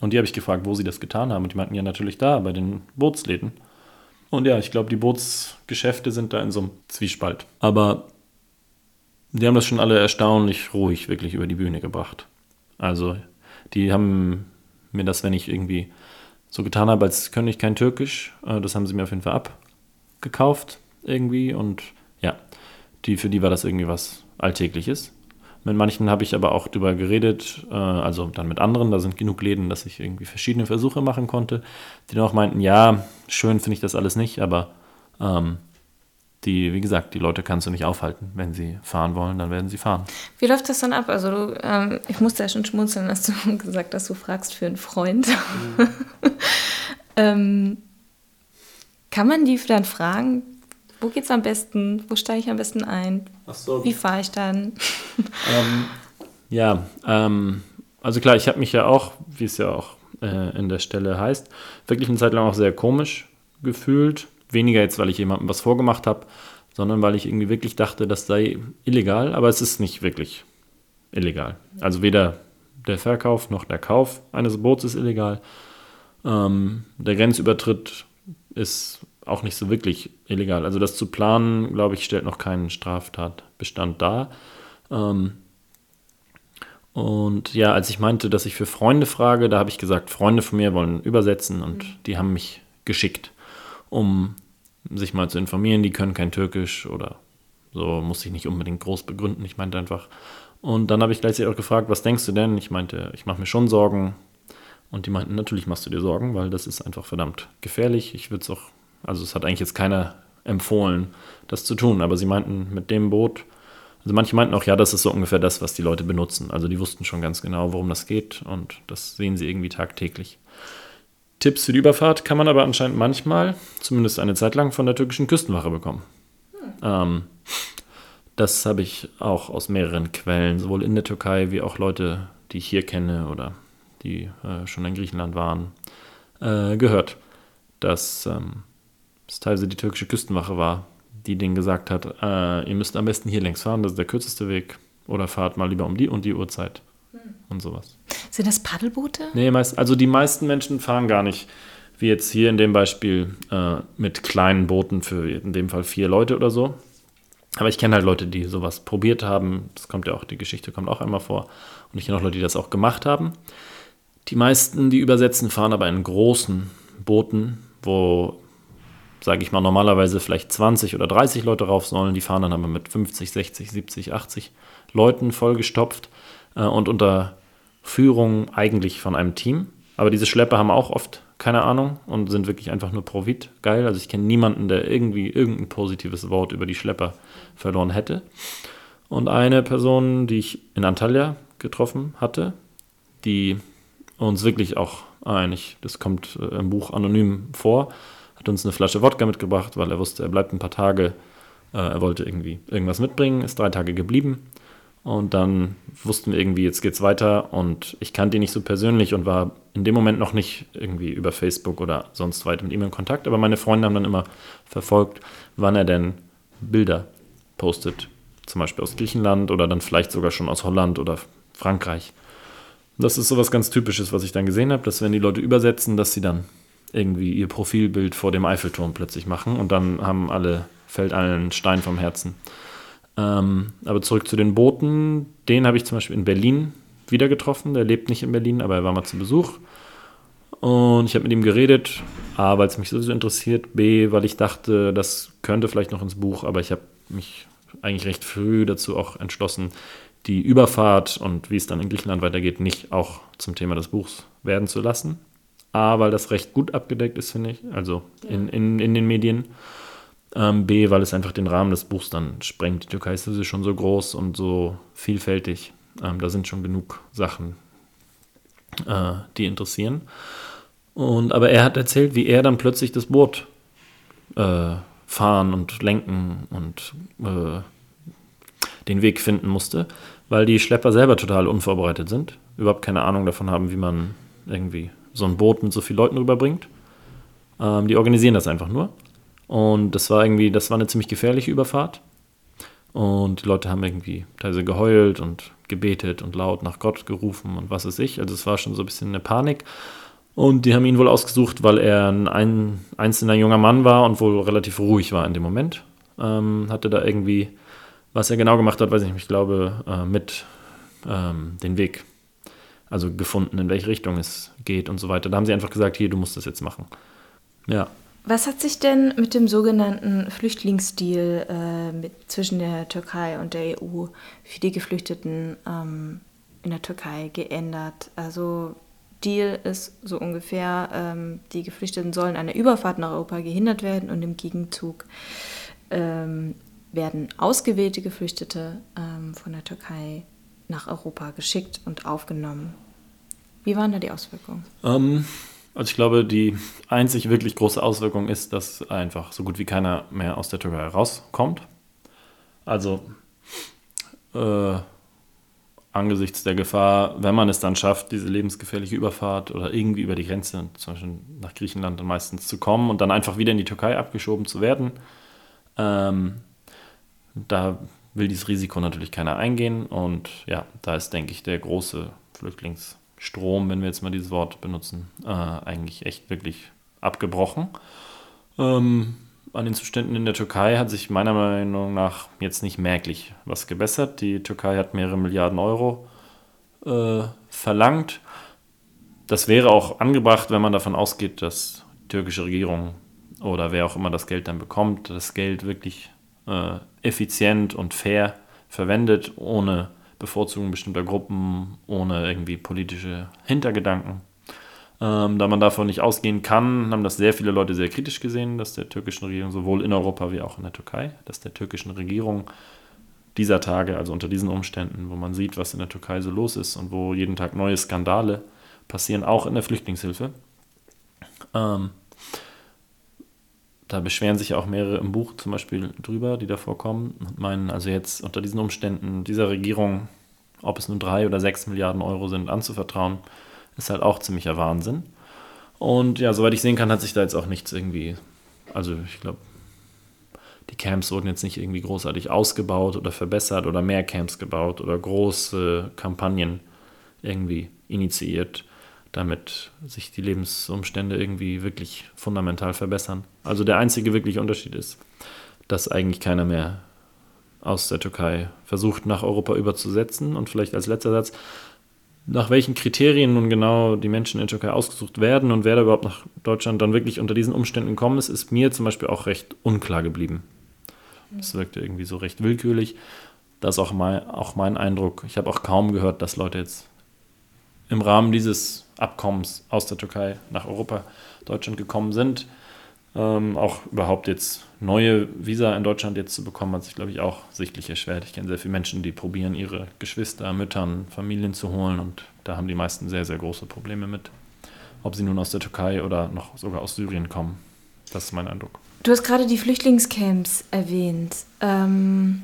Und die habe ich gefragt, wo sie das getan haben. Und die meinten ja natürlich da, bei den Bootsläden. Und ja, ich glaube, die Bootsgeschäfte sind da in so einem Zwiespalt. Aber die haben das schon alle erstaunlich ruhig wirklich über die Bühne gebracht. Also, die haben mir das, wenn ich irgendwie so getan habe, als könnte ich kein Türkisch. Äh, das haben sie mir auf jeden Fall abgekauft irgendwie und ja, die, für die war das irgendwie was Alltägliches. Mit manchen habe ich aber auch drüber geredet, äh, also dann mit anderen, da sind genug Läden, dass ich irgendwie verschiedene Versuche machen konnte, die dann auch meinten, ja, schön finde ich das alles nicht, aber ähm, die, wie gesagt, die Leute kannst du nicht aufhalten. Wenn sie fahren wollen, dann werden sie fahren. Wie läuft das dann ab? Also du, ähm, ich musste ja schon schmunzeln, dass du (laughs) gesagt hast, du fragst für einen Freund. Mhm. (laughs) ähm, kann man die dann fragen, wo geht's am besten? Wo steige ich am besten ein? Ach so. Wie fahre ich dann? ähm, ja, ähm, also klar, ich habe mich ja auch, wie es ja auch äh, in der Stelle heißt, wirklich eine Zeit lang auch sehr komisch gefühlt Weniger jetzt, weil ich jemandem was vorgemacht habe, sondern weil ich irgendwie wirklich dachte, das sei illegal, aber es ist nicht wirklich illegal. Also weder der Verkauf noch der Kauf eines Boots ist illegal. Ähm, der Grenzübertritt ist auch nicht so wirklich illegal. Also das zu planen, glaube ich, stellt noch keinen Straftatbestand dar. Ähm, Und ja, als ich meinte, dass ich für Freunde frage, da habe ich gesagt, Freunde von mir wollen übersetzen und mhm. die haben mich geschickt, um sich mal zu informieren. Die können kein Türkisch oder so, muss ich nicht unbedingt groß begründen. Ich meinte einfach. Und dann habe ich gleichzeitig auch gefragt, was denkst du denn? Ich meinte, ich mache mir schon Sorgen. Und die meinten, natürlich machst du dir Sorgen, weil das ist einfach verdammt gefährlich. Ich würde es auch, also es hat eigentlich jetzt keiner empfohlen, das zu tun. Aber sie meinten, mit dem Boot also manche meinten auch, ja, das ist so ungefähr das, was die Leute benutzen. Also die wussten schon ganz genau, worum das geht und das sehen sie irgendwie tagtäglich. Tipps für die Überfahrt kann man aber anscheinend manchmal, zumindest eine Zeit lang, von der türkischen Küstenwache bekommen. Hm. Ähm, das habe ich auch aus mehreren Quellen, sowohl in der Türkei wie auch Leute, die ich hier kenne oder die äh, schon in Griechenland waren, äh, gehört, dass ähm, es teilweise die türkische Küstenwache war, die denen gesagt hat, äh, ihr müsst am besten hier längs fahren, das ist der kürzeste Weg. Oder fahrt mal lieber um die und die Uhrzeit. Hm. Und sowas. Sind das Paddelboote? Nee, meist, also die meisten Menschen fahren gar nicht, wie jetzt hier in dem Beispiel, äh, mit kleinen Booten für in dem Fall vier Leute oder so. Aber ich kenne halt Leute, die sowas probiert haben. Das kommt ja auch, die Geschichte kommt auch einmal vor. Und ich kenne auch Leute, die das auch gemacht haben. Die meisten, die übersetzen, fahren aber in großen Booten, wo sage ich mal, normalerweise vielleicht 20 oder 30 Leute rauf sollen. Die fahren dann aber mit 50, 60, 70, 80 Leuten vollgestopft äh, und unter Führung eigentlich von einem Team. Aber diese Schlepper haben auch oft keine Ahnung und sind wirklich einfach nur Profit geil. Also ich kenne niemanden, der irgendwie irgendein positives Wort über die Schlepper verloren hätte. Und eine Person, die ich in Antalya getroffen hatte, die uns wirklich auch eigentlich, das kommt äh, im Buch anonym vor, hat uns eine Flasche Wodka mitgebracht, weil er wusste, er bleibt ein paar Tage. Äh, er wollte irgendwie irgendwas mitbringen, ist drei Tage geblieben. Und dann wussten wir irgendwie, jetzt geht's weiter. Und ich kannte ihn nicht so persönlich und war in dem Moment noch nicht irgendwie über Facebook oder sonst weit mit ihm in Kontakt. Aber meine Freunde haben dann immer verfolgt, wann er denn Bilder postet. Zum Beispiel aus Griechenland oder dann vielleicht sogar schon aus Holland oder Frankreich. Das ist sowas ganz Typisches, was ich dann gesehen habe, dass wenn die Leute übersetzen, dass sie dann irgendwie ihr Profilbild vor dem Eiffelturm plötzlich machen und dann haben alle, fällt allen Stein vom Herzen. Ähm, aber zurück zu den Booten, den habe ich zum Beispiel in Berlin wieder getroffen. Der lebt nicht in Berlin, aber er war mal zu Besuch. Und ich habe mit ihm geredet, A, weil es mich sowieso interessiert, B, weil ich dachte, das könnte vielleicht noch ins Buch, aber ich habe mich eigentlich recht früh dazu auch entschlossen, die Überfahrt und wie es dann in Griechenland weitergeht, nicht auch zum Thema des Buchs werden zu lassen. A, weil das recht gut abgedeckt ist, finde ich, also in, in, in den Medien. Ähm, B, weil es einfach den Rahmen des Buchs dann sprengt. Die Türkei ist schon so groß und so vielfältig. Ähm, da sind schon genug Sachen, äh, die interessieren. Und, aber er hat erzählt, wie er dann plötzlich das Boot äh, fahren und lenken und äh, den Weg finden musste, weil die Schlepper selber total unvorbereitet sind, überhaupt keine Ahnung davon haben, wie man irgendwie so ein Boot mit so vielen Leuten rüberbringt. Ähm, die organisieren das einfach nur. Und das war irgendwie, das war eine ziemlich gefährliche Überfahrt. Und die Leute haben irgendwie teilweise geheult und gebetet und laut nach Gott gerufen und was weiß ich. Also es war schon so ein bisschen eine Panik. Und die haben ihn wohl ausgesucht, weil er ein, ein einzelner junger Mann war und wohl relativ ruhig war in dem Moment. Ähm, hatte da irgendwie, was er genau gemacht hat, weiß ich nicht, ich glaube, äh, mit ähm, den Weg also gefunden, in welche Richtung es geht und so weiter. Da haben sie einfach gesagt, hier, du musst das jetzt machen. Ja. Was hat sich denn mit dem sogenannten Flüchtlingsdeal äh, mit, zwischen der Türkei und der EU für die Geflüchteten ähm, in der Türkei geändert? Also Deal ist so ungefähr, ähm, die Geflüchteten sollen an der Überfahrt nach Europa gehindert werden und im Gegenzug ähm, werden ausgewählte Geflüchtete ähm, von der Türkei nach Europa geschickt und aufgenommen. Wie waren da die Auswirkungen? Ähm, also ich glaube, die einzig wirklich große Auswirkung ist, dass einfach so gut wie keiner mehr aus der Türkei rauskommt. Also äh, angesichts der Gefahr, wenn man es dann schafft, diese lebensgefährliche Überfahrt oder irgendwie über die Grenze, zum Beispiel nach Griechenland dann meistens zu kommen und dann einfach wieder in die Türkei abgeschoben zu werden, ähm, da will dieses Risiko natürlich keiner eingehen. Und ja, da ist, denke ich, der große Flüchtlingsstrom, wenn wir jetzt mal dieses Wort benutzen, äh, eigentlich echt wirklich abgebrochen. Ähm, an den Zuständen in der Türkei hat sich meiner Meinung nach jetzt nicht merklich was gebessert. Die Türkei hat mehrere Milliarden Euro äh, verlangt. Das wäre auch angebracht, wenn man davon ausgeht, dass die türkische Regierung oder wer auch immer das Geld dann bekommt, das Geld wirklich äh, effizient und fair verwendet, ohne Bevorzugung bestimmter Gruppen, ohne irgendwie politische Hintergedanken. Ähm, da man davon nicht ausgehen kann, haben das sehr viele Leute sehr kritisch gesehen, dass der türkischen Regierung, sowohl in Europa wie auch in der Türkei, dass der türkischen Regierung dieser Tage, also unter diesen Umständen, wo man sieht, was in der Türkei so los ist und wo jeden Tag neue Skandale passieren, auch in der Flüchtlingshilfe. Ähm, da beschweren sich auch mehrere im Buch zum Beispiel drüber, die da vorkommen und meinen, also jetzt unter diesen Umständen dieser Regierung, ob es nun drei oder sechs Milliarden Euro sind, anzuvertrauen, ist halt auch ziemlicher Wahnsinn. Und ja, soweit ich sehen kann, hat sich da jetzt auch nichts irgendwie, also ich glaube, die Camps wurden jetzt nicht irgendwie großartig ausgebaut oder verbessert oder mehr Camps gebaut oder große Kampagnen irgendwie initiiert damit sich die Lebensumstände irgendwie wirklich fundamental verbessern. Also der einzige wirkliche Unterschied ist, dass eigentlich keiner mehr aus der Türkei versucht, nach Europa überzusetzen. Und vielleicht als letzter Satz, nach welchen Kriterien nun genau die Menschen in der Türkei ausgesucht werden und wer da überhaupt nach Deutschland dann wirklich unter diesen Umständen gekommen ist, ist mir zum Beispiel auch recht unklar geblieben. Das wirkte irgendwie so recht willkürlich. Das ist auch mein, auch mein Eindruck. Ich habe auch kaum gehört, dass Leute jetzt im Rahmen dieses Abkommens aus der Türkei nach Europa, Deutschland gekommen sind. Ähm, auch überhaupt jetzt neue Visa in Deutschland jetzt zu bekommen, hat sich, glaube ich, auch sichtlich erschwert. Ich kenne sehr viele Menschen, die probieren, ihre Geschwister, Müttern, Familien zu holen und da haben die meisten sehr, sehr große Probleme mit. Ob sie nun aus der Türkei oder noch sogar aus Syrien kommen. Das ist mein Eindruck. Du hast gerade die Flüchtlingscamps erwähnt. Ähm,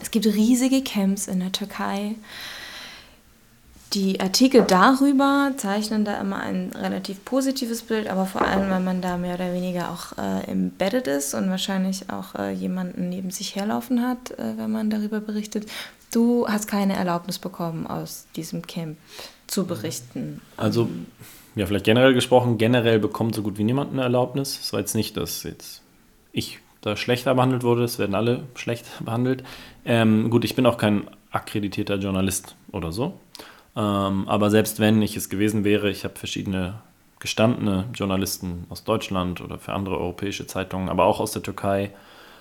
es gibt riesige Camps in der Türkei. Die Artikel darüber zeichnen da immer ein relativ positives Bild, aber vor allem, weil man da mehr oder weniger auch äh, embedded ist und wahrscheinlich auch äh, jemanden neben sich herlaufen hat, äh, wenn man darüber berichtet. Du hast keine Erlaubnis bekommen, aus diesem Camp zu berichten. Also, ja, vielleicht generell gesprochen, generell bekommt so gut wie niemand eine Erlaubnis. Es war jetzt nicht, dass jetzt ich da schlechter behandelt wurde, es werden alle schlecht (laughs) behandelt. Ähm, gut, ich bin auch kein akkreditierter Journalist oder so. Ähm, aber selbst wenn ich es gewesen wäre, ich habe verschiedene gestandene Journalisten aus Deutschland oder für andere europäische Zeitungen, aber auch aus der Türkei,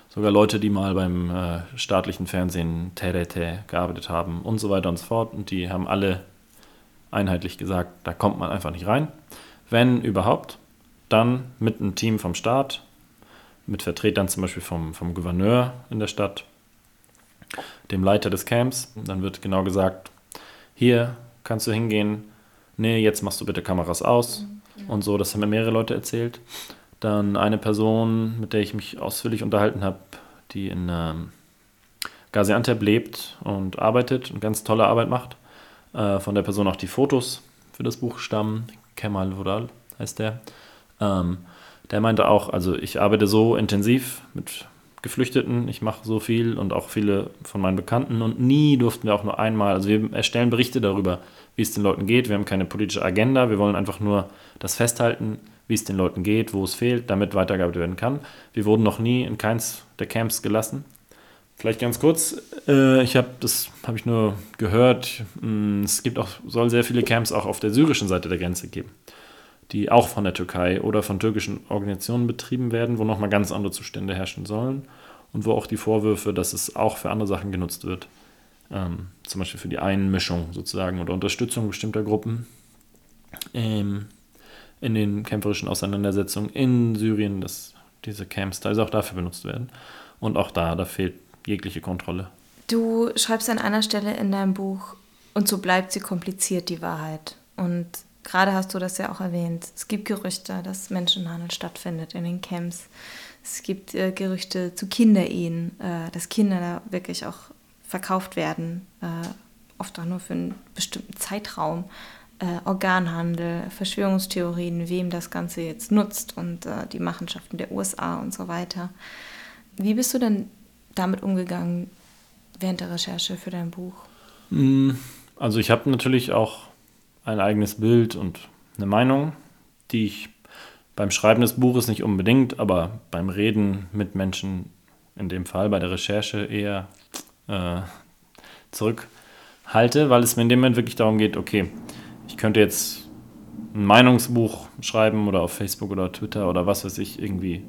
sogar Leute, die mal beim äh, staatlichen Fernsehen TRT gearbeitet haben und so weiter und so fort. Und die haben alle einheitlich gesagt, da kommt man einfach nicht rein. Wenn überhaupt, dann mit einem Team vom Staat, mit Vertretern zum Beispiel vom, vom Gouverneur in der Stadt, dem Leiter des Camps. Dann wird genau gesagt, hier kannst du hingehen, nee, jetzt machst du bitte Kameras aus mhm. und so. Das haben mir mehrere Leute erzählt. Dann eine Person, mit der ich mich ausführlich unterhalten habe, die in ähm, Gaziantep lebt und arbeitet und ganz tolle Arbeit macht. Äh, von der Person auch die Fotos für das Buch stammen. Kemal Vural heißt der. Ähm, der meinte auch, also ich arbeite so intensiv mit Geflüchteten. Ich mache so viel und auch viele von meinen Bekannten und nie durften wir auch nur einmal, also wir erstellen Berichte darüber, wie es den Leuten geht. Wir haben keine politische Agenda, wir wollen einfach nur das festhalten, wie es den Leuten geht, wo es fehlt, damit weitergearbeitet werden kann. Wir wurden noch nie in keins der Camps gelassen. Vielleicht ganz kurz, äh, ich habe das habe ich nur gehört, mm, es gibt auch soll sehr viele Camps auch auf der syrischen Seite der Grenze geben die auch von der Türkei oder von türkischen Organisationen betrieben werden, wo nochmal ganz andere Zustände herrschen sollen und wo auch die Vorwürfe, dass es auch für andere Sachen genutzt wird, ähm, zum Beispiel für die Einmischung sozusagen oder Unterstützung bestimmter Gruppen ähm, in den kämpferischen Auseinandersetzungen in Syrien, dass diese Camps teilweise auch dafür benutzt werden. Und auch da, da fehlt jegliche Kontrolle. Du schreibst an einer Stelle in deinem Buch, und so bleibt sie kompliziert, die Wahrheit. Und Gerade hast du das ja auch erwähnt. Es gibt Gerüchte, dass Menschenhandel stattfindet in den Camps. Es gibt äh, Gerüchte zu Kinderehen, äh, dass Kinder da wirklich auch verkauft werden, äh, oft auch nur für einen bestimmten Zeitraum. Äh, Organhandel, Verschwörungstheorien, wem das Ganze jetzt nutzt und äh, die Machenschaften der USA und so weiter. Wie bist du denn damit umgegangen während der Recherche für dein Buch? Mm, also ich habe natürlich auch ein eigenes Bild und eine Meinung, die ich beim Schreiben des Buches nicht unbedingt, aber beim Reden mit Menschen, in dem Fall bei der Recherche eher äh, zurück halte, weil es mir in dem Moment wirklich darum geht, okay, ich könnte jetzt ein Meinungsbuch schreiben oder auf Facebook oder Twitter oder was weiß ich irgendwie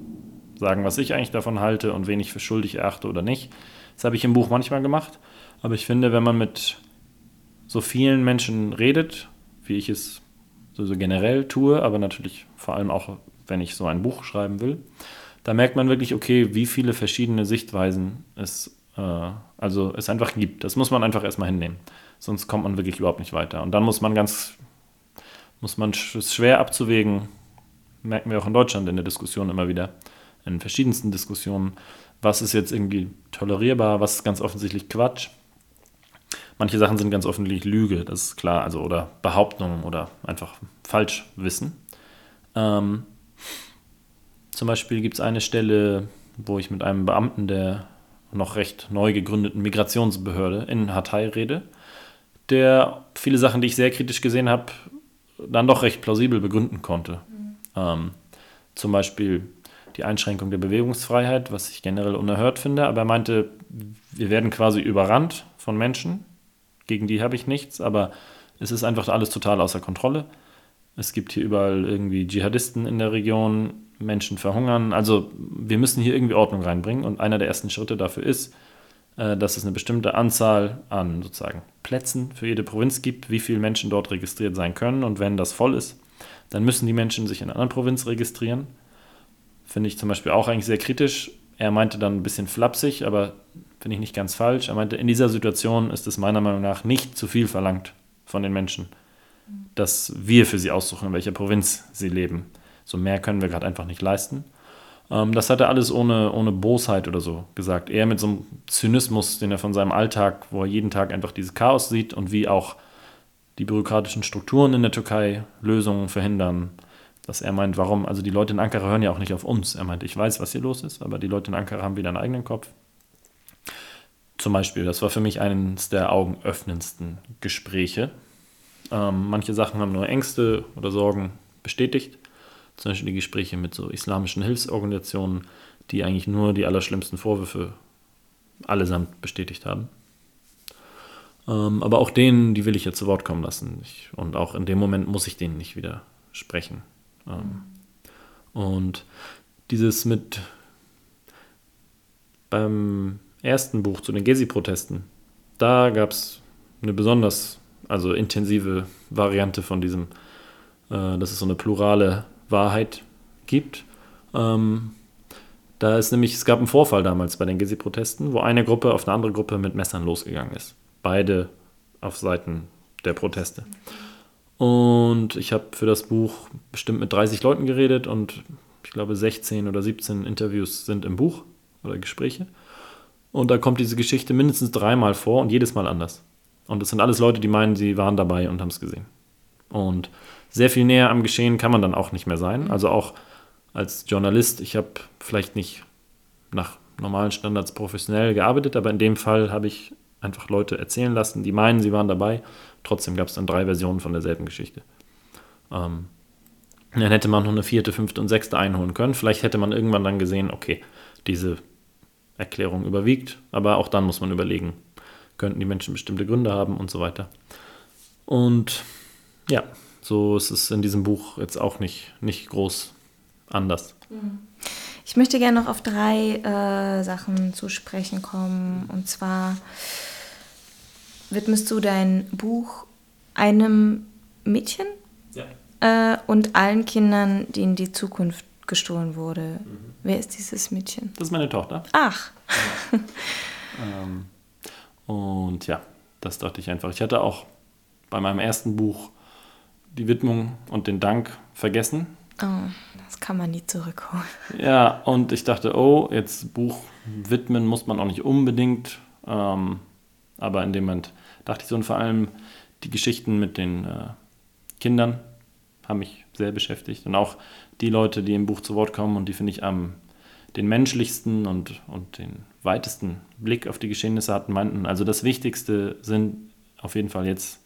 sagen, was ich eigentlich davon halte und wen ich für schuldig erachte oder nicht. Das habe ich im Buch manchmal gemacht, aber ich finde, wenn man mit so vielen Menschen redet, wie ich es so, generell tue, aber natürlich vor allem auch, wenn ich so ein Buch schreiben will, da merkt man wirklich, okay, wie viele verschiedene Sichtweisen es äh, also es einfach gibt. Das muss man einfach erstmal hinnehmen. Sonst kommt man wirklich überhaupt nicht weiter. Und dann muss man ganz, muss man es schwer abzuwägen, merken wir auch in Deutschland in der Diskussion immer wieder, in verschiedensten Diskussionen, was ist jetzt irgendwie tolerierbar, was ist ganz offensichtlich Quatsch. Manche Sachen sind ganz offensichtlich Lüge, das ist klar, also oder Behauptungen oder einfach Falschwissen. Ähm, zum Beispiel gibt es eine Stelle, wo ich mit einem Beamten der noch recht neu gegründeten Migrationsbehörde in Hatay rede, der viele Sachen, die ich sehr kritisch gesehen habe, dann doch recht plausibel begründen konnte. Mhm. Ähm, zum Beispiel die Einschränkung der Bewegungsfreiheit, was ich generell unerhört finde, aber er meinte, wir werden quasi überrannt von Menschen, gegen die habe ich nichts, aber es ist einfach alles total außer Kontrolle. Es gibt hier überall irgendwie Dschihadisten in der Region, Menschen verhungern. Also wir müssen hier irgendwie Ordnung reinbringen und einer der ersten Schritte dafür ist, äh, dass es eine bestimmte Anzahl an sozusagen Plätzen für jede Provinz gibt, wie viele Menschen dort registriert sein können und wenn das voll ist, dann müssen die Menschen sich in einer anderen Provinz registrieren. Finde ich zum Beispiel auch eigentlich sehr kritisch. Er meinte dann ein bisschen flapsig, aber finde ich nicht ganz falsch. Er meinte, in dieser Situation ist es meiner Meinung nach nicht zu viel verlangt von den Menschen, dass wir für sie aussuchen, in welcher Provinz sie leben. So mehr können wir gerade einfach nicht leisten. Ähm, das hat er alles ohne, ohne Bosheit oder so gesagt. Eher mit so einem Zynismus, den er von seinem Alltag, wo er jeden Tag einfach dieses Chaos sieht und wie auch die bürokratischen Strukturen in der Türkei Lösungen verhindern. Dass er meint, warum, also die Leute in Ankara hören ja auch nicht auf uns. Er meint, ich weiß, was hier los ist, aber die Leute in Ankara haben wieder einen eigenen Kopf. Zum Beispiel, das war für mich eines der augenöffnendsten Gespräche. Ähm, manche Sachen haben nur Ängste oder Sorgen bestätigt zum Beispiel die Gespräche mit so islamischen Hilfsorganisationen, die eigentlich nur die allerschlimmsten Vorwürfe allesamt bestätigt haben. Ähm, aber auch denen, die will ich ja zu Wort kommen lassen. Ich, und auch in dem Moment muss ich denen nicht widersprechen. Ähm, und dieses mit beim ersten Buch zu den Gezi-Protesten, da gab es eine besonders, also intensive Variante von diesem, äh, das ist so eine plurale Wahrheit gibt. Ähm, da ist nämlich, es gab einen Vorfall damals bei den Gezi-Protesten, wo eine Gruppe auf eine andere Gruppe mit Messern losgegangen ist. Beide auf Seiten der Proteste. Und ich habe für das Buch bestimmt mit 30 Leuten geredet und ich glaube 16 oder 17 Interviews sind im Buch oder Gespräche. Und da kommt diese Geschichte mindestens dreimal vor und jedes Mal anders. Und es sind alles Leute, die meinen, sie waren dabei und haben es gesehen. Und sehr viel näher am Geschehen kann man dann auch nicht mehr sein. Also auch als Journalist, ich habe vielleicht nicht nach normalen Standards professionell gearbeitet, aber in dem Fall habe ich einfach Leute erzählen lassen, die meinen, sie waren dabei. Trotzdem gab es dann drei Versionen von derselben Geschichte. Ähm, dann hätte man noch eine vierte, fünfte und sechste einholen können. Vielleicht hätte man irgendwann dann gesehen, okay, diese Erklärung überwiegt, aber auch dann muss man überlegen, könnten die Menschen bestimmte Gründe haben und so weiter. Und ja, so ist es in diesem Buch jetzt auch nicht, nicht groß anders. Ich möchte gerne noch auf drei äh, Sachen zu sprechen kommen. Und zwar widmest du dein Buch einem Mädchen ja. äh, und allen Kindern, denen die Zukunft gestohlen wurde. Mhm. Wer ist dieses Mädchen? Das ist meine Tochter. Ach. ähm, und ja, das dachte ich einfach. Ich hatte auch bei meinem ersten Buch die Widmung und den Dank vergessen. Oh, das kann man nie zurückholen. Ja, und ich dachte, oh, jetzt Buch widmen muss man auch nicht unbedingt. Ähm, aber in dem Moment dachte ich so, und vor allem die Geschichten mit den äh, Kindern haben mich sehr beschäftigt. Und auch die Leute, die im Buch zu Wort kommen und die finde ich am den menschlichsten und, und den weitesten Blick auf die Geschehnisse hatten, meinten, also das Wichtigste sind auf jeden Fall jetzt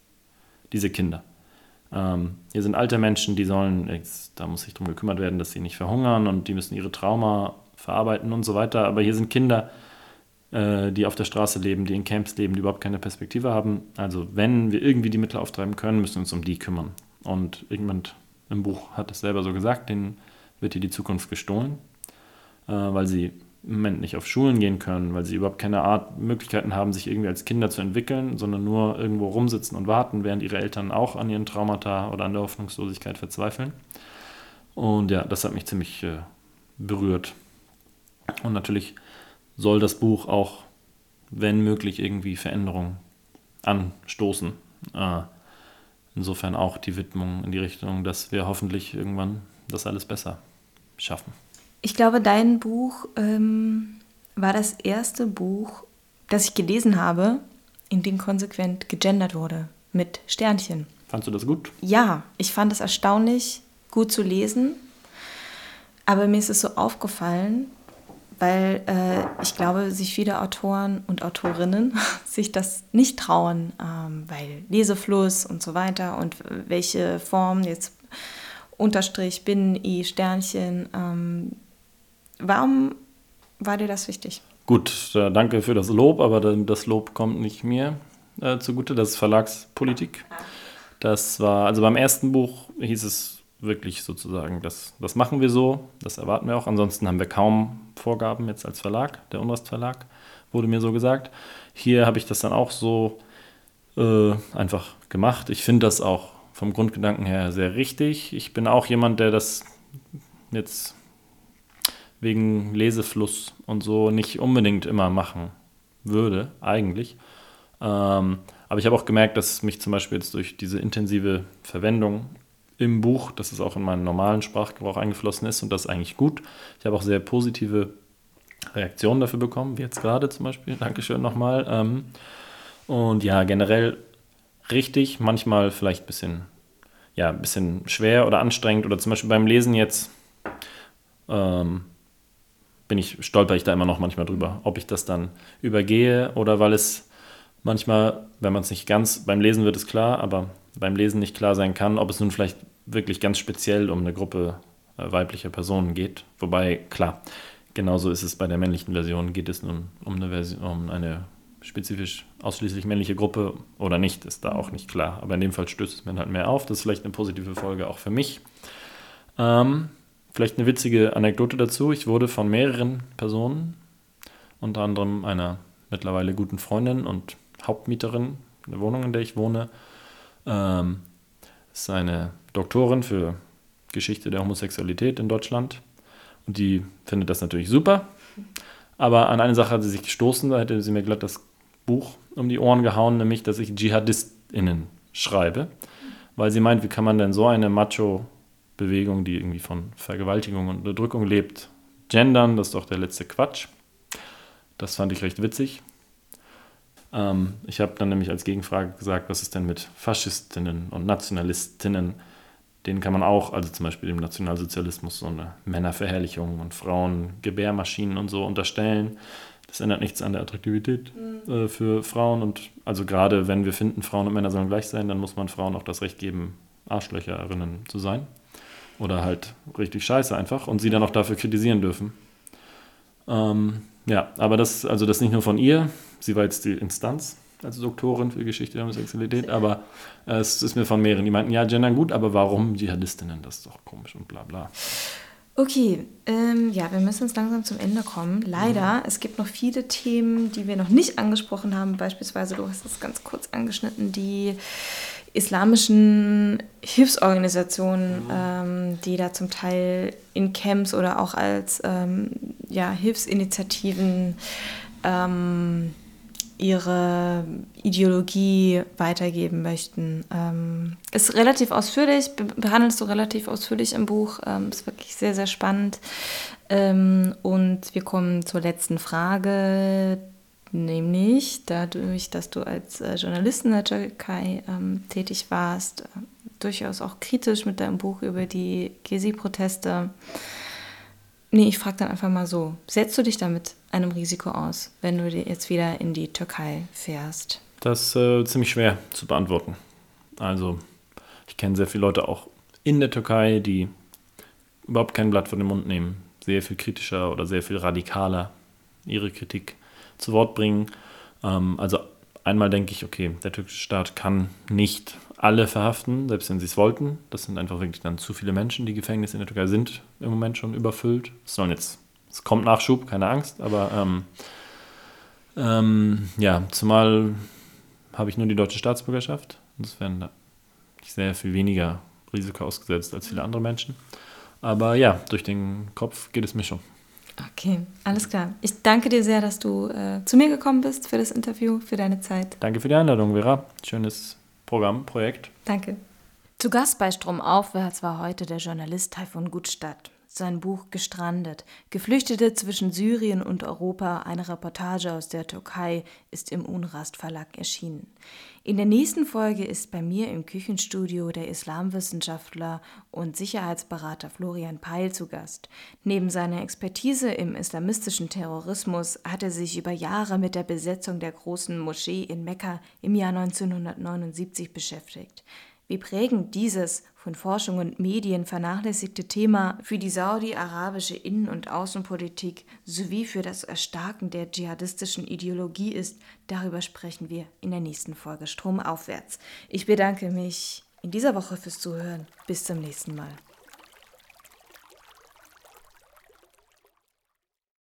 diese Kinder. Ähm, hier sind alte Menschen, die sollen, da muss sich darum gekümmert werden, dass sie nicht verhungern und die müssen ihre Trauma verarbeiten und so weiter. Aber hier sind Kinder, äh, die auf der Straße leben, die in Camps leben, die überhaupt keine Perspektive haben. Also wenn wir irgendwie die Mittel auftreiben können, müssen wir uns um die kümmern. Und irgendjemand im Buch hat es selber so gesagt, denen wird hier die Zukunft gestohlen, äh, weil sie im Moment nicht auf Schulen gehen können, weil sie überhaupt keine Art Möglichkeiten haben, sich irgendwie als Kinder zu entwickeln, sondern nur irgendwo rumsitzen und warten, während ihre Eltern auch an ihren Traumata oder an der Hoffnungslosigkeit verzweifeln. Und ja, das hat mich ziemlich äh, berührt. Und natürlich soll das Buch auch, wenn möglich, irgendwie Veränderungen anstoßen. Äh, insofern auch die Widmung in die Richtung, dass wir hoffentlich irgendwann das alles besser schaffen. Ich glaube, dein Buch ähm, war das erste Buch, das ich gelesen habe, in dem konsequent gegendert wurde, mit Sternchen. Fandest du das gut? Ja, ich fand es erstaunlich gut zu lesen. Aber mir ist es so aufgefallen, weil äh, ich glaube, sich viele Autoren und Autorinnen (laughs) sich das nicht trauen, ähm, weil Lesefluss und so weiter und welche Form jetzt Unterstrich, Binnen, I, Sternchen. Ähm, warum war dir das wichtig? Gut, äh, danke für das Lob, aber das Lob kommt nicht mir äh, zugute. Das ist Verlagspolitik. Das war, also beim ersten Buch hieß es wirklich sozusagen, das, das machen wir so, das erwarten wir auch. Ansonsten haben wir kaum Vorgaben jetzt als Verlag, der Unrast Verlag, wurde mir so gesagt. Hier habe ich das dann auch so äh, einfach gemacht. Ich finde das auch vom Grundgedanken her sehr richtig. Ich bin auch jemand, der das jetzt wegen Lesefluss und so nicht unbedingt immer machen würde, eigentlich. Ähm, aber ich habe auch gemerkt, dass mich zum Beispiel jetzt durch diese intensive Verwendung im Buch, dass es auch in meinen normalen Sprachgebrauch eingeflossen ist und das ist eigentlich gut. Ich habe auch sehr positive Reaktionen dafür bekommen, wie jetzt gerade zum Beispiel. Dankeschön nochmal. Ähm, und ja, generell richtig, manchmal vielleicht ein bisschen, ja, ein bisschen schwer oder anstrengend oder zum Beispiel beim Lesen jetzt ähm, bin ich, stolper ich da immer noch manchmal drüber, ob ich das dann übergehe oder weil es manchmal, wenn man es nicht ganz, beim Lesen wird es klar, aber beim Lesen nicht klar sein kann, ob es nun vielleicht wirklich ganz speziell um eine Gruppe äh, weiblicher Personen geht. Wobei, klar, genauso ist es bei der männlichen Version, geht es nun um eine, Version, um eine spezifisch ausschließlich männliche Gruppe oder nicht, ist da auch nicht klar. Aber in dem Fall stößt es mir halt mehr auf. Das ist vielleicht eine positive Folge auch für mich. Ähm, vielleicht eine witzige Anekdote dazu. Ich wurde von mehreren Personen, unter anderem einer mittlerweile guten Freundin und Hauptmieterin der Wohnung, in der ich wohne, ähm, ist eine Doktorin für Geschichte der Homosexualität in Deutschland. Und die findet das natürlich super. Aber an eine Sache hat sie sich gestoßen, da hätte sie mir glatt das Buch um die Ohren gehauen, nämlich, dass ich DschihadistInnen schreibe. Weil sie meint, wie kann man denn so eine Macho-Bewegung, die irgendwie von Vergewaltigung und Unterdrückung lebt, gendern? Das ist doch der letzte Quatsch. Das fand ich recht witzig. Ähm, ich habe dann nämlich als Gegenfrage gesagt, was ist denn mit Faschistinnen und Nationalistinnen? Denen kann man auch, also zum Beispiel dem Nationalsozialismus, so eine Männerverherrlichung und Frauengebärmaschinen und so unterstellen. Das ändert nichts an der Attraktivität mhm. äh, für Frauen. Und also gerade wenn wir finden, Frauen und Männer sollen gleich sein, dann muss man Frauen auch das Recht geben, Arschlöcherinnen zu sein. Oder halt richtig scheiße einfach und sie dann auch dafür kritisieren dürfen. Ähm, ja, aber das, also das nicht nur von ihr, sie war jetzt die Instanz als Doktorin für Geschichte der Homosexualität, aber äh, es ist mir von mehreren, die meinten, ja, gendern gut, aber warum Dschihadistinnen? Das ist doch komisch und bla bla. Okay, ähm, ja, wir müssen jetzt langsam zum Ende kommen. Leider, mhm. es gibt noch viele Themen, die wir noch nicht angesprochen haben. Beispielsweise, du hast es ganz kurz angeschnitten, die islamischen Hilfsorganisationen, mhm. ähm, die da zum Teil in Camps oder auch als ähm, ja, Hilfsinitiativen ähm, ihre Ideologie weitergeben möchten. Ähm, ist relativ ausführlich, behandelst du relativ ausführlich im Buch, ähm, ist wirklich sehr, sehr spannend. Ähm, und wir kommen zur letzten Frage, nämlich dadurch, dass du als äh, Journalist in der Türkei ähm, tätig warst, äh, durchaus auch kritisch mit deinem Buch über die Gezi-Proteste. Nee, ich frage dann einfach mal so, setzt du dich damit einem Risiko aus, wenn du jetzt wieder in die Türkei fährst? Das ist äh, ziemlich schwer zu beantworten. Also, ich kenne sehr viele Leute auch in der Türkei, die überhaupt kein Blatt von dem Mund nehmen, sehr viel kritischer oder sehr viel radikaler ihre Kritik zu Wort bringen. Ähm, also einmal denke ich, okay, der türkische Staat kann nicht alle verhaften, selbst wenn sie es wollten. Das sind einfach wirklich dann zu viele Menschen. Die Gefängnisse in der Türkei sind im Moment schon überfüllt. Es sollen jetzt, es kommt Nachschub, keine Angst, aber ähm, ähm, ja, zumal habe ich nur die deutsche Staatsbürgerschaft. Insofern da sehr viel weniger Risiko ausgesetzt als viele andere Menschen. Aber ja, durch den Kopf geht es mir schon. Okay, alles klar. Ich danke dir sehr, dass du äh, zu mir gekommen bist für das Interview, für deine Zeit. Danke für die Einladung, Vera. Schönes Programm, Projekt. Danke. Zu Gast bei Stromaufwärts war heute der Journalist Taifun Gutstadt. Sein Buch Gestrandet, Geflüchtete zwischen Syrien und Europa, eine Reportage aus der Türkei, ist im Unrast Verlag erschienen. In der nächsten Folge ist bei mir im Küchenstudio der Islamwissenschaftler und Sicherheitsberater Florian Peil zu Gast. Neben seiner Expertise im islamistischen Terrorismus hat er sich über Jahre mit der Besetzung der großen Moschee in Mekka im Jahr 1979 beschäftigt. Wie prägend dieses von Forschung und Medien vernachlässigte Thema für die saudi-arabische Innen- und Außenpolitik sowie für das Erstarken der dschihadistischen Ideologie ist, darüber sprechen wir in der nächsten Folge Stromaufwärts. Ich bedanke mich in dieser Woche fürs Zuhören. Bis zum nächsten Mal.